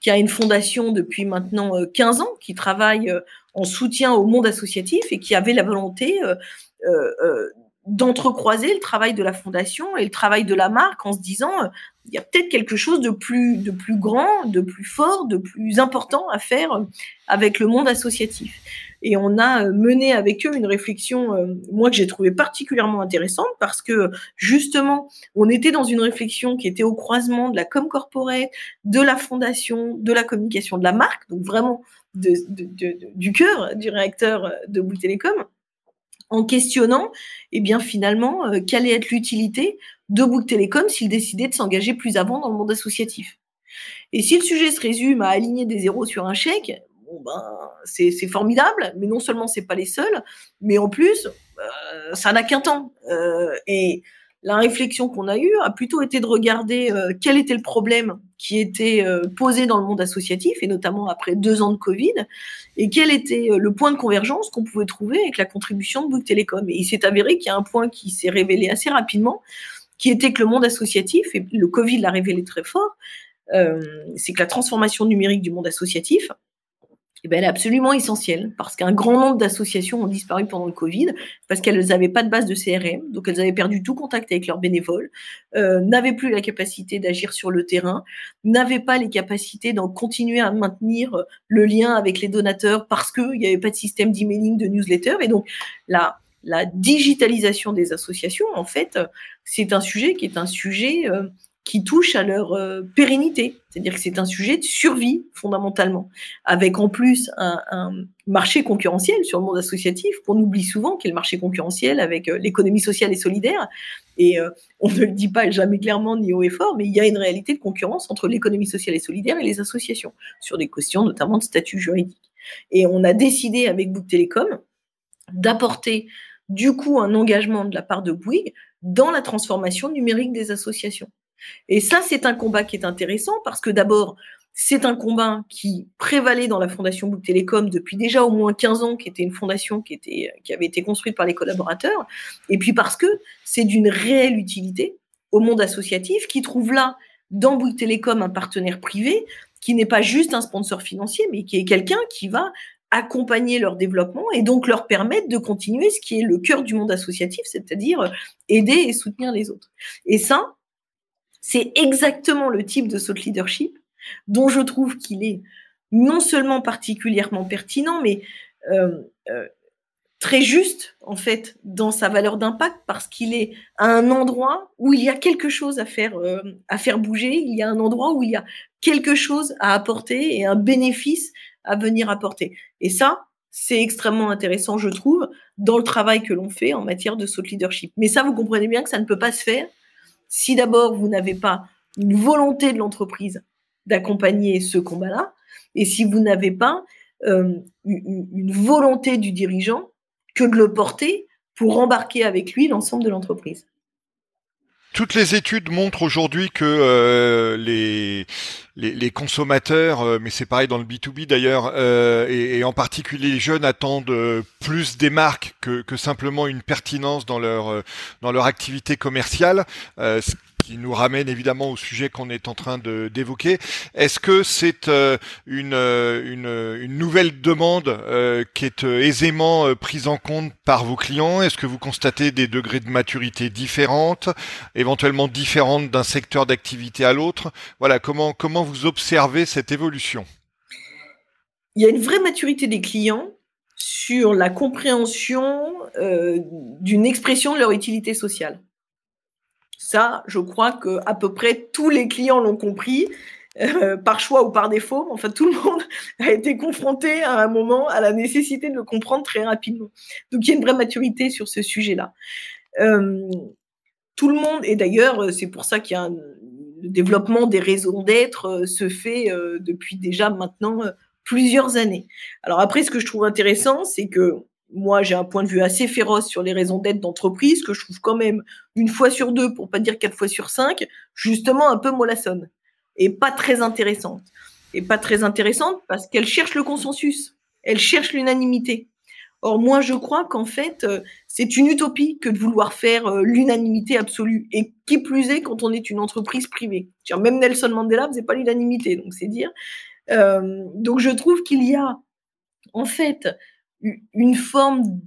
qui a une fondation depuis maintenant 15 ans, qui travaille en soutien au monde associatif et qui avait la volonté d'entrecroiser le travail de la fondation et le travail de la marque en se disant il y a peut-être quelque chose de plus, grand, de plus fort, de plus important à faire avec le monde associatif. Et on a mené avec eux une réflexion, euh, moi que j'ai trouvé particulièrement intéressante, parce que justement, on était dans une réflexion qui était au croisement de la com corporate, de la fondation, de la communication de la marque, donc vraiment du cœur du réacteur de Bouygues Télécom en questionnant, eh bien finalement, euh, quelle allait être l'utilité de Bouygues Télécom s'il décidait de s'engager plus avant dans le monde associatif. Et si le sujet se résume à aligner des zéros sur un chèque, bon ben c'est formidable, mais non seulement c'est pas les seuls, mais en plus euh, ça n'a qu'un temps. Euh, et la réflexion qu'on a eue a plutôt été de regarder euh, quel était le problème qui était posé dans le monde associatif, et notamment après deux ans de Covid, et quel était le point de convergence qu'on pouvait trouver avec la contribution de Bouygues Télécom. Et il s'est avéré qu'il y a un point qui s'est révélé assez rapidement, qui était que le monde associatif, et le Covid l'a révélé très fort, c'est que la transformation numérique du monde associatif, eh ben, elle est absolument essentielle parce qu'un grand nombre d'associations ont disparu pendant le Covid parce qu'elles n'avaient pas de base de CRM, donc elles avaient perdu tout contact avec leurs bénévoles, euh, n'avaient plus la capacité d'agir sur le terrain, n'avaient pas les capacités d'en continuer à maintenir le lien avec les donateurs parce qu'il n'y avait pas de système d'emailing, de newsletter. Et donc la, la digitalisation des associations, en fait, c'est un sujet qui est un sujet euh, qui touche à leur euh, pérennité. C'est-à-dire que c'est un sujet de survie fondamentalement, avec en plus un, marché concurrentiel sur le monde associatif qu'on oublie souvent, qui est le marché concurrentiel avec euh, l'économie sociale et solidaire. Et on ne le dit pas jamais clairement ni haut et fort, mais il y a une réalité de concurrence entre l'économie sociale et solidaire et les associations, sur des questions notamment de statut juridique. Et on a décidé avec Bouygues Télécom d'apporter du coup un engagement de la part de Bouygues dans la transformation numérique des associations. Et ça, c'est un combat qui est intéressant parce que d'abord, c'est un combat qui prévalait dans la fondation Bouygues Télécom depuis déjà au moins 15 ans, qui était une fondation qui, était, qui avait été construite par les collaborateurs, et puis parce que c'est d'une réelle utilité au monde associatif qui trouve là, dans Bouygues Télécom, un partenaire privé qui n'est pas juste un sponsor financier, mais qui est quelqu'un qui va accompagner leur développement et donc leur permettre de continuer ce qui est le cœur du monde associatif, c'est-à-dire aider et soutenir les autres. Et ça, c'est exactement le type de saut leadership dont je trouve qu'il est non seulement particulièrement pertinent, mais euh, euh, très juste en fait dans sa valeur d'impact parce qu'il est à un endroit où il y a quelque chose à faire euh, à faire bouger, il y a un endroit où il y a quelque chose à apporter et un bénéfice à venir apporter. Et ça, c'est extrêmement intéressant, je trouve, dans le travail que l'on fait en matière de saut leadership. Mais ça, vous comprenez bien que ça ne peut pas se faire si d'abord vous n'avez pas une volonté de l'entreprise d'accompagner ce combat-là, et si vous n'avez pas euh, une volonté du dirigeant que de le porter pour embarquer avec lui l'ensemble de l'entreprise. Toutes les études montrent aujourd'hui que euh, les, consommateurs, euh, mais c'est pareil dans le B2B d'ailleurs, euh, et, en particulier les jeunes attendent plus des marques que, que simplement une pertinence dans leur dans leur activité commerciale qui nous ramène évidemment au sujet qu'on est en train d'évoquer. Est-ce que c'est euh, une, euh, une, une, nouvelle demande euh, qui est aisément prise en compte par vos clients? Est-ce que vous constatez des degrés de maturité différentes, éventuellement différentes d'un secteur d'activité à l'autre? Voilà, comment, comment vous observez cette évolution? Il y a une vraie maturité des clients sur la compréhension d'une expression de leur utilité sociale. Ça, je crois que à peu près tous les clients l'ont compris. Euh, par choix ou par défaut, enfin tout le monde (laughs) a été confronté à un moment à la nécessité de le comprendre très rapidement. Donc il y a une vraie maturité sur ce sujet-là. Euh, tout le monde, et d'ailleurs c'est pour ça qu'il y a un, le développement des raisons d'être euh, se fait depuis déjà maintenant plusieurs années. Alors après, ce que je trouve intéressant, c'est que moi, j'ai un point de vue assez féroce sur les raisons d'être d'entreprise, que je trouve quand même une fois sur deux, pour pas dire quatre fois sur cinq, justement un peu mollassonne et pas très intéressante. Et pas très intéressante parce qu'elle cherche le consensus, elle cherche l'unanimité. Or, moi, je crois qu'en fait, euh, c'est une utopie que de vouloir faire euh, l'unanimité absolue. Et qui plus est quand on est une entreprise privée. Même Nelson Mandela faisait pas l'unanimité, donc c'est dire. Euh, donc, je trouve qu'il y a, en fait, une forme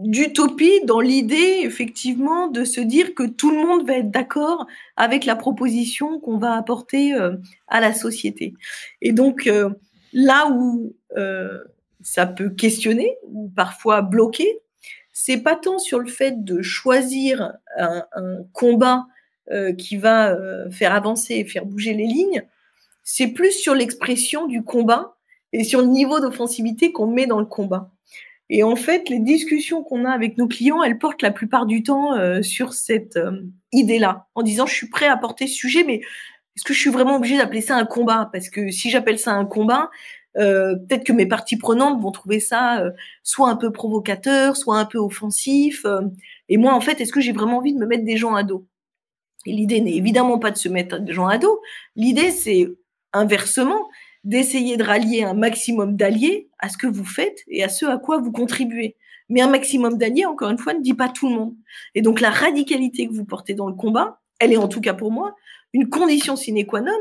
d'utopie dans l'idée, effectivement, de se dire que tout le monde va être d'accord avec la proposition qu'on va apporter euh, à la société. Et donc, euh, là où euh, ça peut questionner ou parfois bloquer, c'est pas tant sur le fait de choisir un, un combat qui va faire avancer et faire bouger les lignes, c'est plus sur l'expression du combat et sur le niveau d'offensivité qu'on met dans le combat. Et en fait, les discussions qu'on a avec nos clients, elles portent la plupart du temps euh, sur cette euh, idée-là, en disant je suis prêt à porter ce sujet, mais est-ce que je suis vraiment obligé d'appeler ça un combat? Parce que si j'appelle ça un combat, euh, peut-être que mes parties prenantes vont trouver ça soit un peu provocateur, soit un peu offensif. et moi, en fait, est-ce que j'ai vraiment envie de me mettre des gens à dos? Et l'idée n'est évidemment pas de se mettre des gens à dos. L'idée, c'est inversement, d'essayer de rallier un maximum d'alliés à ce que vous faites et à ce à quoi vous contribuez. Mais un maximum d'alliés, encore une fois, ne dit pas tout le monde. Et donc la radicalité que vous portez dans le combat, elle est en tout cas pour moi une condition sine qua non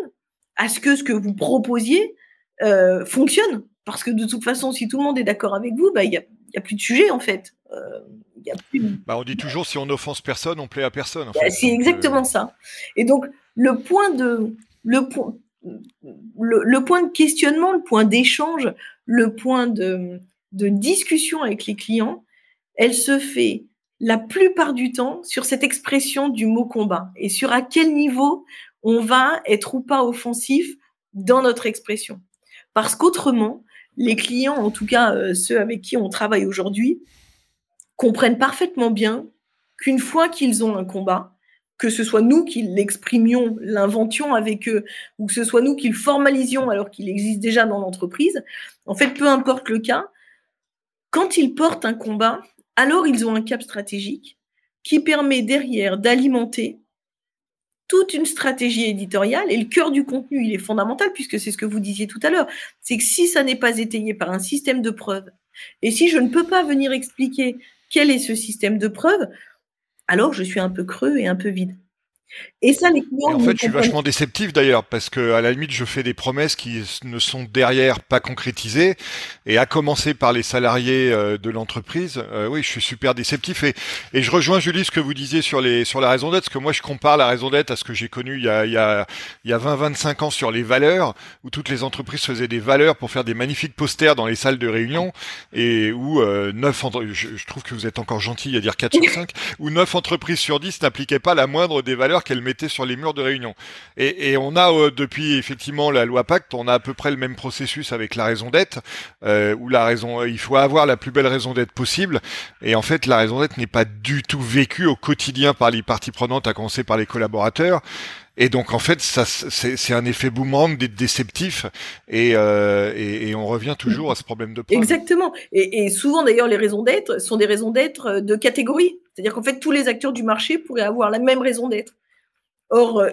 à ce que ce que vous proposiez euh, fonctionne. Parce que de toute façon, si tout le monde est d'accord avec vous, bah, il n'y a, y a plus de sujet en fait. Euh, y a plus... bah, on dit toujours si on n'offense personne, on plaît à personne. Bah, c'est exactement euh, ça. Et donc le point de le point le, point de questionnement, le point d'échange, le point de, discussion avec les clients, elle se fait la plupart du temps sur cette expression du mot combat et sur à quel niveau on va être ou pas offensif dans notre expression. Parce qu'autrement, les clients, en tout cas euh, ceux avec qui on travaille aujourd'hui, comprennent parfaitement bien qu'une fois qu'ils ont un combat, que ce soit nous qui l'exprimions, l'inventions avec eux, ou que ce soit nous qui le formalisions alors qu'il existe déjà dans l'entreprise, en fait, peu importe le cas, quand ils portent un combat, alors ils ont un cap stratégique qui permet derrière d'alimenter toute une stratégie éditoriale et le cœur du contenu, il est fondamental puisque c'est ce que vous disiez tout à l'heure. C'est que si ça n'est pas étayé par un système de preuves et si je ne peux pas venir expliquer quel est ce système de preuves, alors je suis un peu creux et un peu vide. Et ça, les clients. en fait, je suis vachement déceptif d'ailleurs, parce que à la limite, je fais des promesses qui ne sont derrière pas concrétisées, et à commencer par les salariés euh, de l'entreprise. Euh, oui, je suis super déceptif, et, et je rejoins Julie ce que vous disiez sur les sur la raison d'être, parce que moi, je compare la raison d'être à ce que j'ai connu il y a il y a il y a 20-25 ans sur les valeurs, où toutes les entreprises faisaient des valeurs pour faire des magnifiques posters dans les salles de réunion, et où euh, neuf je, je, trouve que vous êtes encore gentil à dire 4 sur (laughs) 5, où neuf entreprises sur 10 n'appliquaient pas la moindre des valeurs qu'elle mettait sur les murs de réunion. Et, on a euh, depuis effectivement la loi Pacte, on a à peu près le même processus avec la raison d'être, euh, où la raison, il faut avoir la plus belle raison d'être possible. Et en fait, la raison d'être n'est pas du tout vécue au quotidien par les parties prenantes, à commencer par les collaborateurs. Et donc en fait, c'est un effet boomerang déceptif et, euh, on revient toujours à ce problème de. Exactement. Et souvent d'ailleurs, les raisons d'être sont des raisons d'être de catégorie. C'est-à-dire qu'en fait, tous les acteurs du marché pourraient avoir la même raison d'être. Or, euh,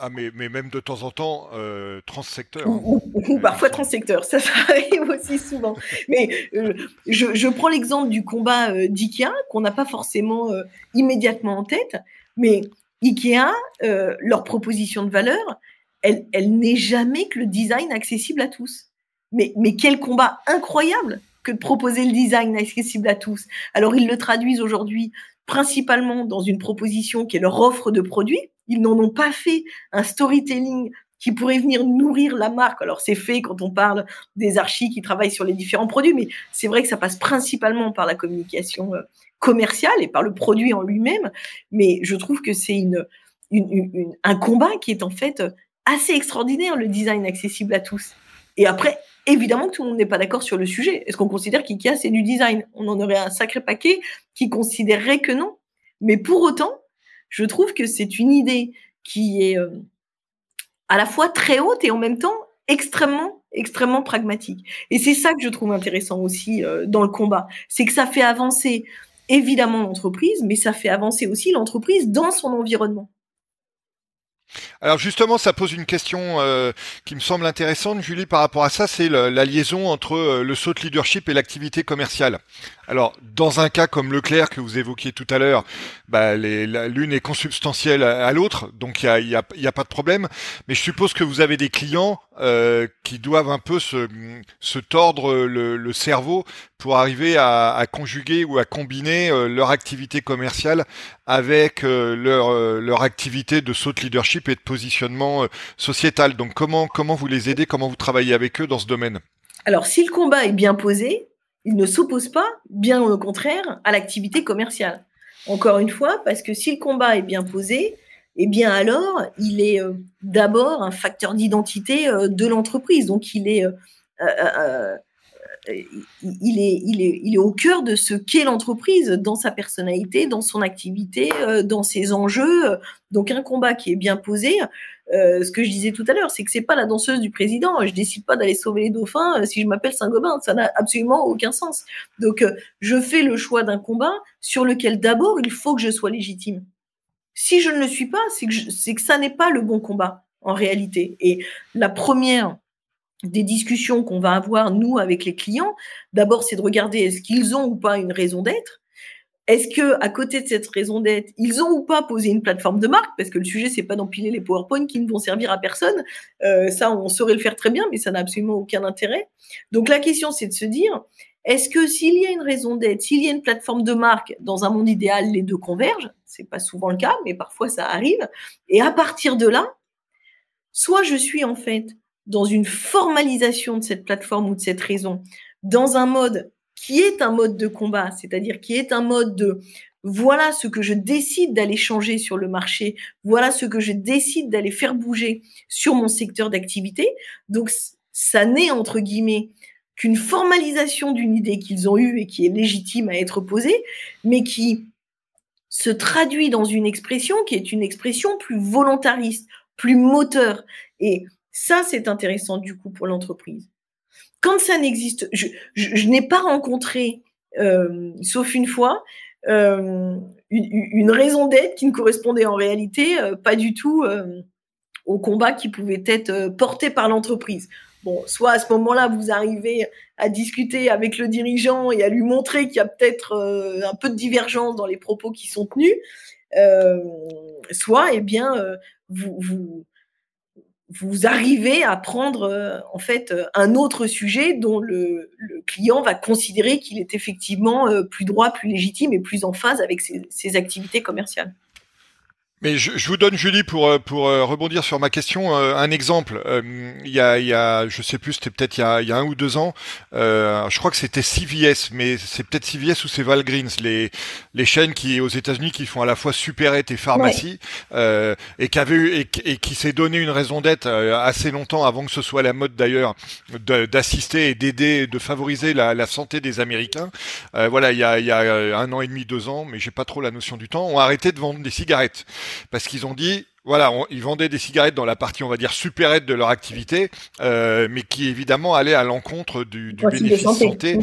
ah, mais, mais, même de temps en temps, euh, transsecteur. Ou, ou, parfois transsecteur, ça, ça (laughs) arrive aussi souvent. mais euh, je, je, prends l'exemple du combat euh, d'IKEA, qu'on n'a pas forcément euh, immédiatement en tête, mais IKEA, leur proposition de valeur, elle, elle n'est jamais que le design accessible à tous. Mais, mais quel combat incroyable que de proposer le design accessible à tous. Alors, ils le traduisent aujourd'hui principalement dans une proposition qui est leur offre de produits, ils n'en ont pas fait un storytelling qui pourrait venir nourrir la marque. Alors c'est fait quand on parle des archis qui travaillent sur les différents produits, mais c'est vrai que ça passe principalement par la communication euh, commerciale et par le produit en lui-même. Mais je trouve que c'est une, un combat qui est en fait assez extraordinaire, le design accessible à tous. Et après, évidemment que tout le monde n'est pas d'accord sur le sujet. Est-ce qu'on considère qu'IKEA, c'est du design? On en aurait un sacré paquet qui considérerait que non. Mais pour autant, je trouve que c'est une idée qui est euh, à la fois très haute et en même temps extrêmement extrêmement pragmatique. Et c'est ça que je trouve intéressant aussi euh, dans le combat, c'est que ça fait avancer évidemment l'entreprise, mais ça fait avancer aussi l'entreprise dans son environnement. Alors justement, ça pose une question euh, qui me semble intéressante, Julie, par rapport à ça, c'est la liaison entre le saut de leadership et l'activité commerciale. Alors, dans un cas comme Leclerc que vous évoquiez tout à l'heure, bah, l'une est consubstantielle à, l'autre, donc il n'y a, y a, pas de problème. Mais je suppose que vous avez des clients euh, qui doivent un peu se, tordre le, cerveau pour arriver à, conjuguer ou à combiner euh, leur activité commerciale avec euh, leur, leur activité de saut de leadership et de positionnement sociétal. Donc, comment, comment vous les aidez, comment vous travaillez avec eux dans ce domaine? Alors, si le combat est bien posé, il ne s'oppose pas, bien au contraire, à l'activité commerciale. Encore une fois, parce que si le combat est bien posé, eh bien alors, il est euh, d'abord un facteur d'identité euh, de l'entreprise. Donc, il est, euh, au cœur de ce qu'est l'entreprise, dans sa personnalité, dans son activité, dans ses enjeux. Donc, un combat qui est bien posé, euh, ce que je disais tout à l'heure, c'est que c'est pas la danseuse du président. Je décide pas d'aller sauver les dauphins euh, si je m'appelle Saint-Gobain. Ça n'a absolument aucun sens. Donc, euh, je fais le choix d'un combat sur lequel d'abord il faut que je sois légitime. Si je ne le suis pas, c'est que, c'est que ça n'est pas le bon combat en réalité. Et la première des discussions qu'on va avoir nous avec les clients, d'abord c'est de regarder est-ce qu'ils ont ou pas une raison d'être. Est-ce que, à côté de cette raison d'être, ils ont ou pas posé une plateforme de marque? Parce que le sujet, c'est pas d'empiler les PowerPoint qui ne vont servir à personne. Euh, ça, on saurait le faire très bien, mais ça n'a absolument aucun intérêt. Donc la question, c'est de se dire, est-ce que s'il y a une raison d'être, s'il y a une plateforme de marque, dans un monde idéal, les deux convergent? C'est pas souvent le cas, mais parfois ça arrive. Et à partir de là, soit je suis en fait dans une formalisation de cette plateforme ou de cette raison, dans un mode qui est un mode de combat, c'est-à-dire qui est un mode de voilà ce que je décide d'aller changer sur le marché, voilà ce que je décide d'aller faire bouger sur mon secteur d'activité. Donc ça n'est entre guillemets qu'une formalisation d'une idée qu'ils ont eue et qui est légitime à être posée, mais qui se traduit dans une expression qui est une expression plus volontariste, plus moteur. Et ça, c'est intéressant du coup pour l'entreprise. Quand ça n'existe, je, n'ai pas rencontré, euh, sauf une fois, euh, une, raison d'être qui ne correspondait en réalité euh, pas du tout au combat qui pouvait être porté par l'entreprise. bon, soit à ce moment-là, vous arrivez à discuter avec le dirigeant et à lui montrer qu'il y a peut-être un peu de divergence dans les propos qui sont tenus, soit, eh bien, vous, vous arrivez à prendre en fait un autre sujet dont le, le client va considérer qu'il est effectivement plus droit, plus légitime et plus en phase avec ses activités commerciales. Mais je, je, vous donne Julie pour euh, pour euh, rebondir sur ma question euh, un exemple. il y a il y a je sais plus c'était peut-être il y a il y a un ou deux ans. je crois que c'était CVS, mais c'est peut-être CVS ou c'est Valgreens, les les chaînes qui aux États-Unis qui font à la fois supérette et pharmacie et qui avait et, et qui s'est donné une raison d'être assez longtemps avant que ce soit la mode d'ailleurs d'assister et d'aider de favoriser la, la, santé des Américains. voilà il y a il y a un an et demi deux ans, mais j'ai pas trop la notion du temps, ont arrêté de vendre des cigarettes parce qu'ils ont dit voilà, ils vendaient des cigarettes dans la partie, on va dire, supérette de leur activité, euh, mais qui évidemment allait à l'encontre du, du bénéfice santé, santé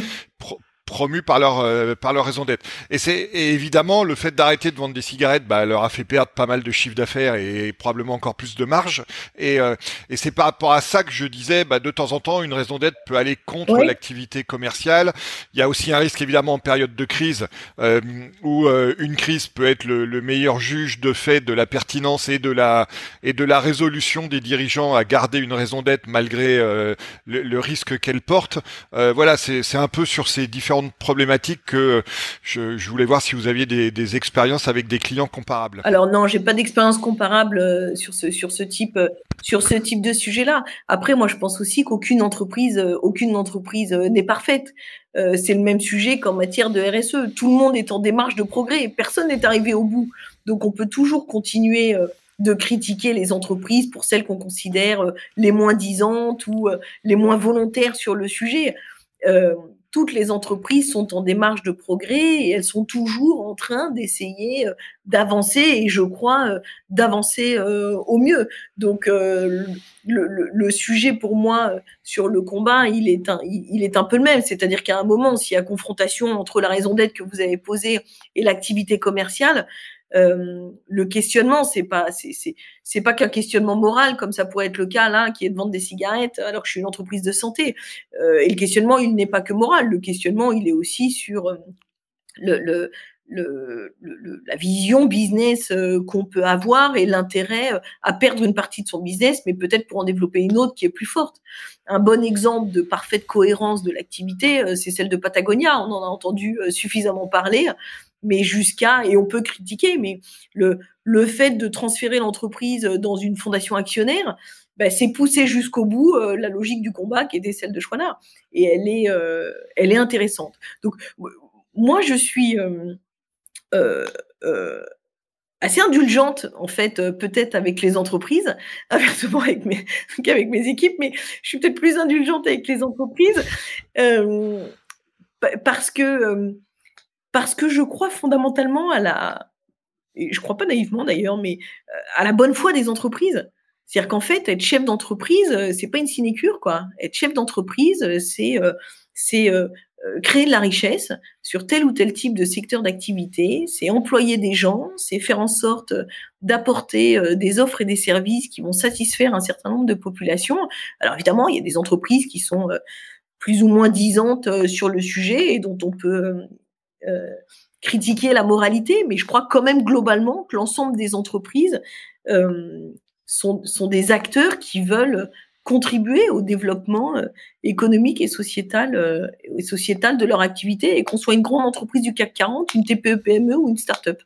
promus par leur euh, par leur raison d'être. Et c'est évidemment le fait d'arrêter de vendre des cigarettes, bah, leur a fait perdre pas mal de chiffre d'affaires et probablement encore plus de marge. Et, euh, et c'est par rapport à ça que je disais, bah, de temps en temps, une raison d'être peut aller contre l'activité commerciale. Il y a aussi un risque évidemment en période de crise euh, où une crise peut être le, le, meilleur juge de fait de la pertinence et de la et de la résolution des dirigeants à garder une raison d'être malgré le, le, risque qu'elle porte. voilà, c'est un peu sur ces différents problématiques que je, voulais voir si vous aviez des, expériences avec des clients comparables. Alors non, j'ai pas d'expérience comparable euh, sur ce sur ce type euh, sur ce type de sujet-là. Après, moi, je pense aussi qu'aucune entreprise euh, aucune entreprise n'est parfaite. c'est le même sujet qu'en matière de RSE. Tout le monde est en démarche de progrès. Personne n'est arrivé au bout. Donc, on peut toujours continuer de critiquer les entreprises pour celles qu'on considère les moins disantes ou les moins volontaires sur le sujet toutes les entreprises sont en démarche de progrès et elles sont toujours en train d'essayer euh, d'avancer et je crois euh, d'avancer euh, au mieux. Donc le, sujet pour moi sur le combat, il est un, il est un peu le même. C'est-à-dire qu'à un moment, s'il y a confrontation entre la raison d'être que vous avez posée et l'activité commerciale, euh, le questionnement, c'est pas c'est pas qu'un questionnement moral comme ça pourrait être le cas là, qui est de vendre des cigarettes alors que je suis une entreprise de santé. Euh, et le questionnement, il n'est pas que moral. Le questionnement, il est aussi sur euh, le, le le, la vision business qu'on peut avoir et l'intérêt à perdre une partie de son business, mais peut-être pour en développer une autre qui est plus forte. Un bon exemple de parfaite cohérence de l'activité, c'est celle de Patagonia. On en a entendu suffisamment parler mais jusqu'à, et on peut critiquer, mais le, le fait de transférer l'entreprise dans une fondation actionnaire, ben, c'est pousser jusqu'au bout euh, la logique du combat qui était celle de Schwanner. Et elle est, euh, elle est intéressante. Donc, moi, je suis euh, assez indulgente, en fait, peut-être avec les entreprises, (laughs) inversement avec mes, (laughs) qu'avec mes équipes, mais je suis peut-être plus indulgente avec les entreprises parce que parce que je crois fondamentalement à la, et je crois pas naïvement d'ailleurs, mais euh, à la bonne foi des entreprises. C'est-à-dire qu'en fait, être chef d'entreprise, euh, c'est pas une sinécure, quoi. Être chef d'entreprise, euh, c'est c'est créer de la richesse sur tel ou tel type de secteur d'activité, c'est employer des gens, c'est faire en sorte d'apporter des offres et des services qui vont satisfaire un certain nombre de populations. Alors évidemment, il y a des entreprises qui sont plus ou moins disantes sur le sujet et dont on peut euh, critiquer la moralité, mais je crois quand même globalement que l'ensemble des entreprises euh, sont, sont, des acteurs qui veulent contribuer au développement euh, économique et sociétal, et sociétal de leur activité, et qu'on soit une grande entreprise du CAC 40, une TPE-PME e ou une start-up.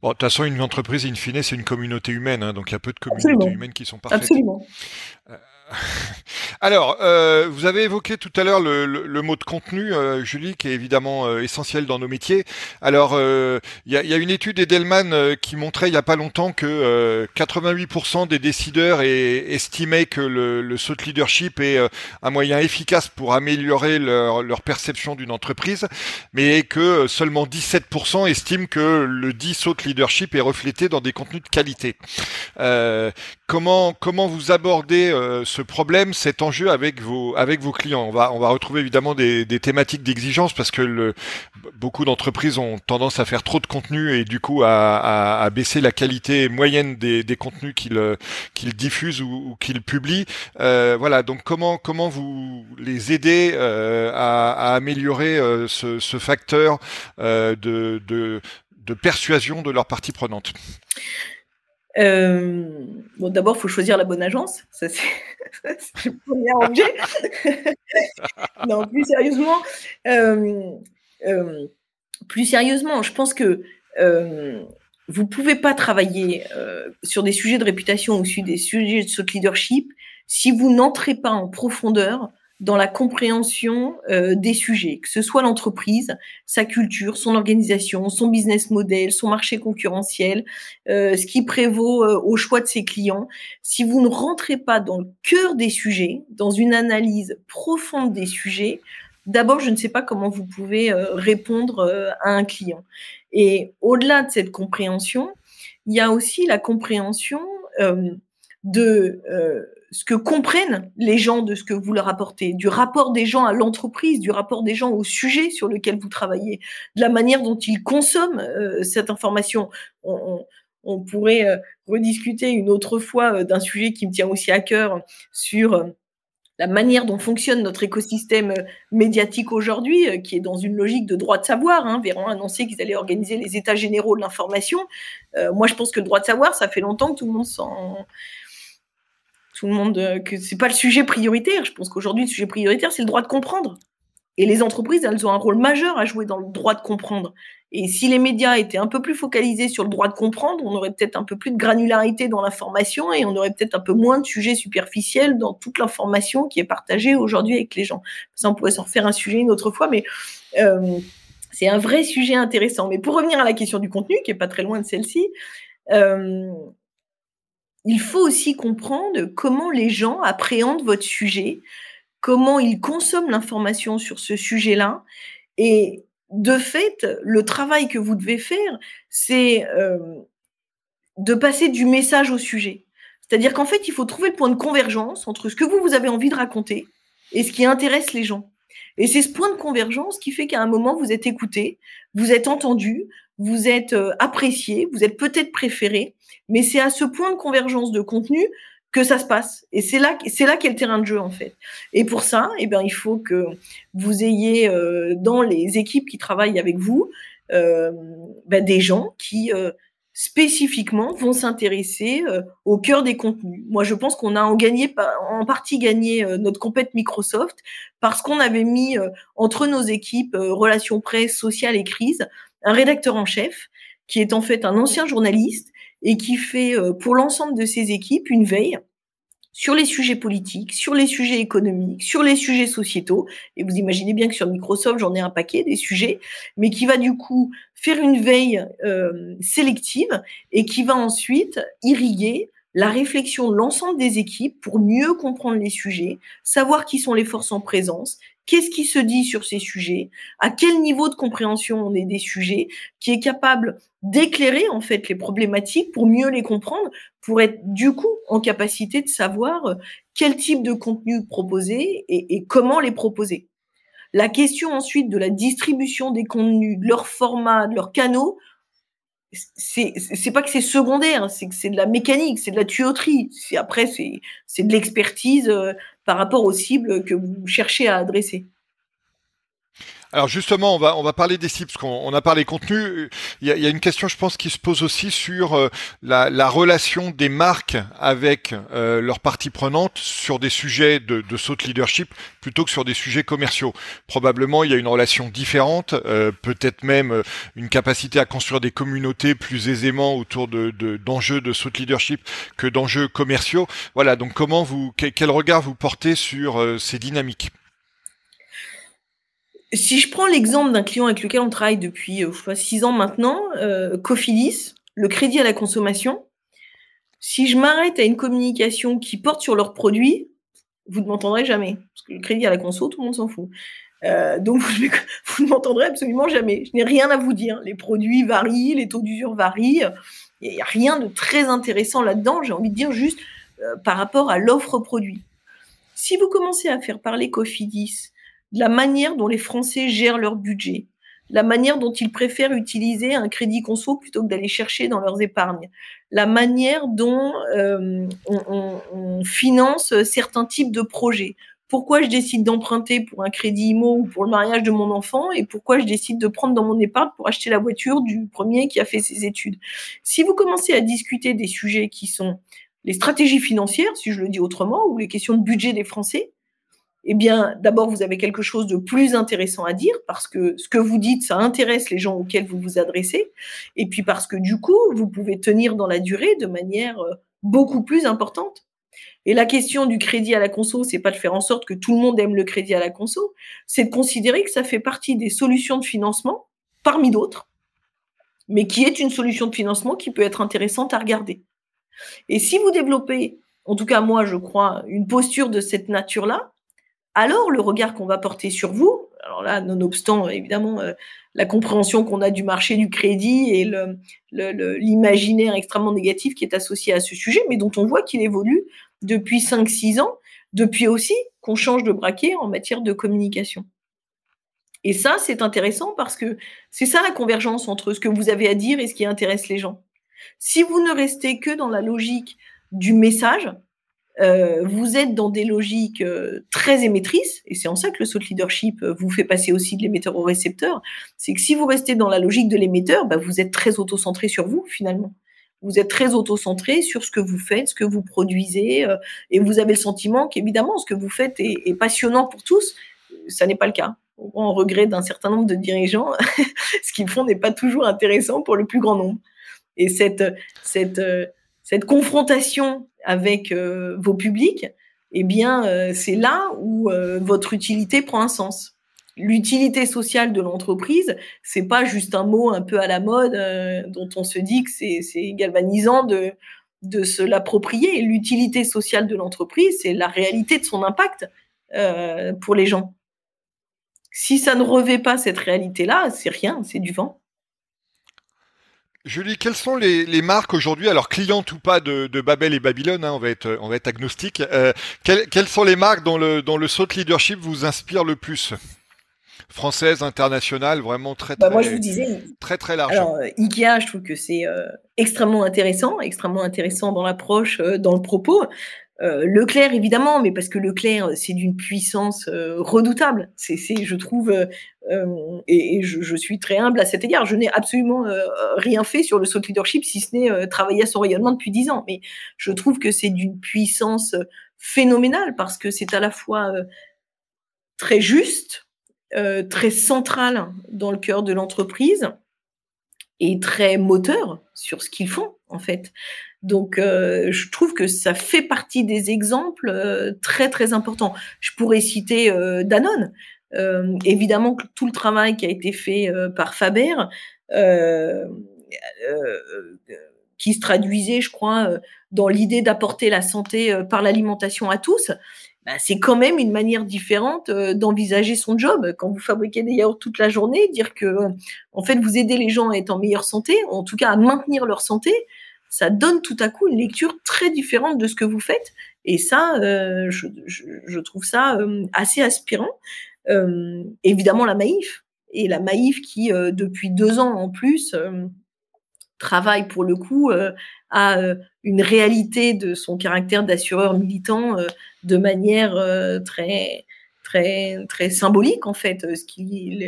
Bon, de toute façon, une entreprise, in fine, c'est une communauté humaine, hein, donc il y a peu de communautés humaines qui sont parfaites. Absolument. Alors, euh, vous avez évoqué tout à l'heure le, mot de contenu, euh, Julie, qui est évidemment euh, essentiel dans nos métiers. Alors, il y a, une étude d'Edelman qui montrait il n'y a pas longtemps que 88% des décideurs estimaient que le, saut de leadership est un moyen efficace pour améliorer leur, leur perception d'une entreprise, mais que seulement 17% estiment que le dit saut de leadership est reflété dans des contenus de qualité. comment comment vous abordez ce ce, problème, cet enjeu avec vos, avec vos clients on va, retrouver évidemment des, thématiques d'exigence parce que beaucoup d'entreprises ont tendance à faire trop de contenu et du coup à, baisser la qualité moyenne des, contenus qu'ils diffusent ou, qu'ils publient. Euh, voilà, donc comment, comment vous les aider euh, à, améliorer euh, ce, facteur de, de persuasion de leurs parties prenantes euh, d'abord, il faut choisir la bonne agence. Ça, c'est (laughs) le premier objet. (laughs) non, plus sérieusement, euh, euh, plus sérieusement, je pense que vous ne pouvez pas travailler sur des sujets de réputation ou sur des sujets de leadership si vous n'entrez pas en profondeur dans la compréhension euh, des sujets, que ce soit l'entreprise, sa culture, son organisation, son business model, son marché concurrentiel, euh, ce qui prévaut euh, au choix de ses clients. Si vous ne rentrez pas dans le cœur des sujets, dans une analyse profonde des sujets, d'abord, je ne sais pas comment vous pouvez répondre à un client. Et au-delà de cette compréhension, il y a aussi la compréhension de ce que comprennent les gens de ce que vous leur apportez, du rapport des gens à l'entreprise, du rapport des gens au sujet sur lequel vous travaillez, de la manière dont ils consomment euh, cette information. On, pourrait euh, rediscuter une autre fois euh, d'un sujet qui me tient aussi à cœur sur la manière dont fonctionne notre écosystème médiatique aujourd'hui, qui est dans une logique de droit de savoir. Hein, Véran a annoncé qu'ils allaient organiser les états généraux de l'information. moi, je pense que le droit de savoir, ça fait longtemps que tout le monde s'en tout le monde euh, que c'est pas le sujet prioritaire. Je pense qu'aujourd'hui le sujet prioritaire c'est le droit de comprendre. Et les entreprises, elles ont un rôle majeur à jouer dans le droit de comprendre. Et si les médias étaient un peu plus focalisés sur le droit de comprendre, on aurait peut-être un peu plus de granularité dans l'information et on aurait peut-être un peu moins de sujets superficiels dans toute l'information qui est partagée aujourd'hui avec les gens. Ça, on pourrait s'en refaire un sujet une autre fois, mais euh, c'est un vrai sujet intéressant. Mais pour revenir à la question du contenu, qui est pas très loin de celle-ci, euh, il faut aussi comprendre comment les gens appréhendent votre sujet, comment ils consomment l'information sur ce sujet-là. Et de fait, le travail que vous devez faire, c'est euh, de passer du message au sujet. C'est-à-dire qu'en fait, il faut trouver le point de convergence entre ce que vous, vous avez envie de raconter et ce qui intéresse les gens. Et c'est ce point de convergence qui fait qu'à un moment, vous êtes écouté, vous êtes entendu, vous êtes euh, apprécié, vous êtes peut-être préféré, mais c'est à ce point de convergence de contenu que ça se passe. Et c'est là, c'est là qu'est le terrain de jeu en fait. Et pour ça, eh bien, il faut que vous ayez euh, dans les équipes qui travaillent avec vous euh, ben, des gens qui spécifiquement vont s'intéresser au cœur des contenus. Moi, je pense qu'on a en, gagné, en partie gagné notre compète Microsoft parce qu'on avait mis entre nos équipes relations presse, sociales et crise un rédacteur en chef qui est en fait un ancien journaliste et qui fait euh, pour l'ensemble de ses équipes une veille sur les sujets politiques, sur les sujets économiques, sur les sujets sociétaux. Et vous imaginez bien que sur Microsoft, j'en ai un paquet des sujets, mais qui va du coup faire une veille euh, sélective et qui va ensuite irriguer la réflexion de l'ensemble des équipes pour mieux comprendre les sujets, savoir qui sont les forces en présence, qu'est-ce qui se dit sur ces sujets, à quel niveau de compréhension on est des sujets, qui est capable d'éclairer en fait les problématiques pour mieux les comprendre, pour être du coup en capacité de savoir euh, quel type de contenu proposer et, comment les proposer? La question ensuite de la distribution des contenus, de leur format, de leurs canaux, c'est pas que c'est secondaire, c'est que c'est de la mécanique, c'est de la tuyauterie. Après, c'est c'est de l'expertise euh, par rapport aux cibles que vous cherchez à adresser. Alors justement, on va on va parler des cibles parce qu'on a parlé contenu. Il y a, une question, je pense, qui se pose aussi sur euh, la, relation des marques avec euh, leurs parties prenantes sur des sujets de, de saut leadership plutôt que sur des sujets commerciaux. Probablement, il y a une relation différente, euh, peut-être même une capacité à construire des communautés plus aisément autour de d'enjeux de, saut leadership que d'enjeux commerciaux. Voilà. Donc, comment vous quel regard vous portez sur ces dynamiques? Si je prends l'exemple d'un client avec lequel on travaille depuis euh, six ans maintenant, euh, Cofidis, le crédit à la consommation, si je m'arrête à une communication qui porte sur leurs produits, vous ne m'entendrez jamais. Parce que le crédit à la conso, tout le monde s'en fout. Euh, donc, (laughs) vous ne m'entendrez absolument jamais. Je n'ai rien à vous dire. Les produits varient, les taux d'usure varient. Il n'y a rien de très intéressant là-dedans. J'ai envie de dire juste par rapport à l'offre produit. Si vous commencez à faire parler Cofidis la manière dont les Français gèrent leur budget, la manière dont ils préfèrent utiliser un crédit conso plutôt que d'aller chercher dans leurs épargnes, la manière dont euh, on, finance certains types de projets. Pourquoi je décide d'emprunter pour un crédit IMO ou pour le mariage de mon enfant et pourquoi je décide de prendre dans mon épargne pour acheter la voiture du premier qui a fait ses études? Si vous commencez à discuter des sujets qui sont les stratégies financières, si je le dis autrement, ou les questions de budget des Français, eh bien, d'abord, vous avez quelque chose de plus intéressant à dire parce que ce que vous dites, ça intéresse les gens auxquels vous vous adressez. Et puis parce que du coup, vous pouvez tenir dans la durée de manière euh, beaucoup plus importante. Et la question du crédit à la conso, c'est pas de faire en sorte que tout le monde aime le crédit à la conso, c'est de considérer que ça fait partie des solutions de financement parmi d'autres, mais qui est une solution de financement qui peut être intéressante à regarder. Et si vous développez, en tout cas moi je crois, une posture de cette nature-là, alors le regard qu'on va porter sur vous, alors là, nonobstant évidemment euh, la compréhension qu'on a du marché du crédit et l'imaginaire extrêmement négatif qui est associé à ce sujet, mais dont on voit qu'il évolue depuis 5-6 ans, depuis aussi qu'on change de braquet en matière de communication. Et ça, c'est intéressant parce que c'est ça la convergence entre ce que vous avez à dire et ce qui intéresse les gens. Si vous ne restez que dans la logique du message, euh, vous êtes dans des logiques euh, très émettrices, et c'est en ça que le saut leadership euh, vous fait passer aussi de l'émetteur au récepteur. C'est que si vous restez dans la logique de l'émetteur, bah, vous êtes très auto-centré sur vous finalement. Vous êtes très auto-centré sur ce que vous faites, ce que vous produisez, et vous avez le sentiment qu'évidemment ce que vous faites est, passionnant pour tous. Ça n'est pas le cas. On regrette d'un certain nombre de dirigeants, (laughs) ce qu'ils font n'est pas toujours intéressant pour le plus grand nombre. Et cette confrontation avec euh, vos publics, eh bien, euh, c'est là où euh, votre utilité prend un sens. L'utilité sociale de l'entreprise, c'est pas juste un mot un peu à la mode dont on se dit que c'est galvanisant de, de se l'approprier. L'utilité sociale de l'entreprise, c'est la réalité de son impact pour les gens. Si ça ne revêt pas cette réalité-là, c'est rien, c'est du vent. Julie, quelles sont les, marques aujourd'hui, alors clientes ou pas de, Babel et Babylone, hein, on, va être, on va être agnostique, euh, quelles, sont les marques dont le, dont le saut leadership vous inspire le plus? Française, internationale, vraiment très bah, très, moi, je vous disais, très très large. Alors euh, Ikea, je trouve que c'est euh, extrêmement intéressant, extrêmement intéressant dans l'approche, dans le propos. Euh, Leclerc, évidemment, mais parce que Leclerc, c'est d'une puissance euh, redoutable. C'est, je trouve, euh, et, je, suis très humble à cet égard. Je n'ai absolument rien fait sur le saut leadership, si ce n'est travailler à son rayonnement depuis dix ans. Mais je trouve que c'est d'une puissance phénoménale parce que c'est à la fois très juste, très central dans le cœur de l'entreprise et très moteur sur ce qu'ils font en fait. Donc, euh, je trouve que ça fait partie des exemples euh, très très importants. Je pourrais citer euh, Danone. évidemment, tout le travail qui a été fait par Faber, qui se traduisait, je crois, dans l'idée d'apporter la santé par l'alimentation à tous. Bah, c'est quand même une manière différente d'envisager son job. Quand vous fabriquez des yaourts toute la journée, dire que en fait vous aidez les gens à être en meilleure santé, en tout cas à maintenir leur santé, ça donne tout à coup une lecture très différente de ce que vous faites. Et ça, euh, je, trouve ça euh, assez aspirant. Euh, évidemment, la Maïf. Et la Maïf qui, depuis deux ans en plus, travaille pour le coup à une réalité de son caractère d'assureur militant de manière très très symbolique en fait. Ce qui,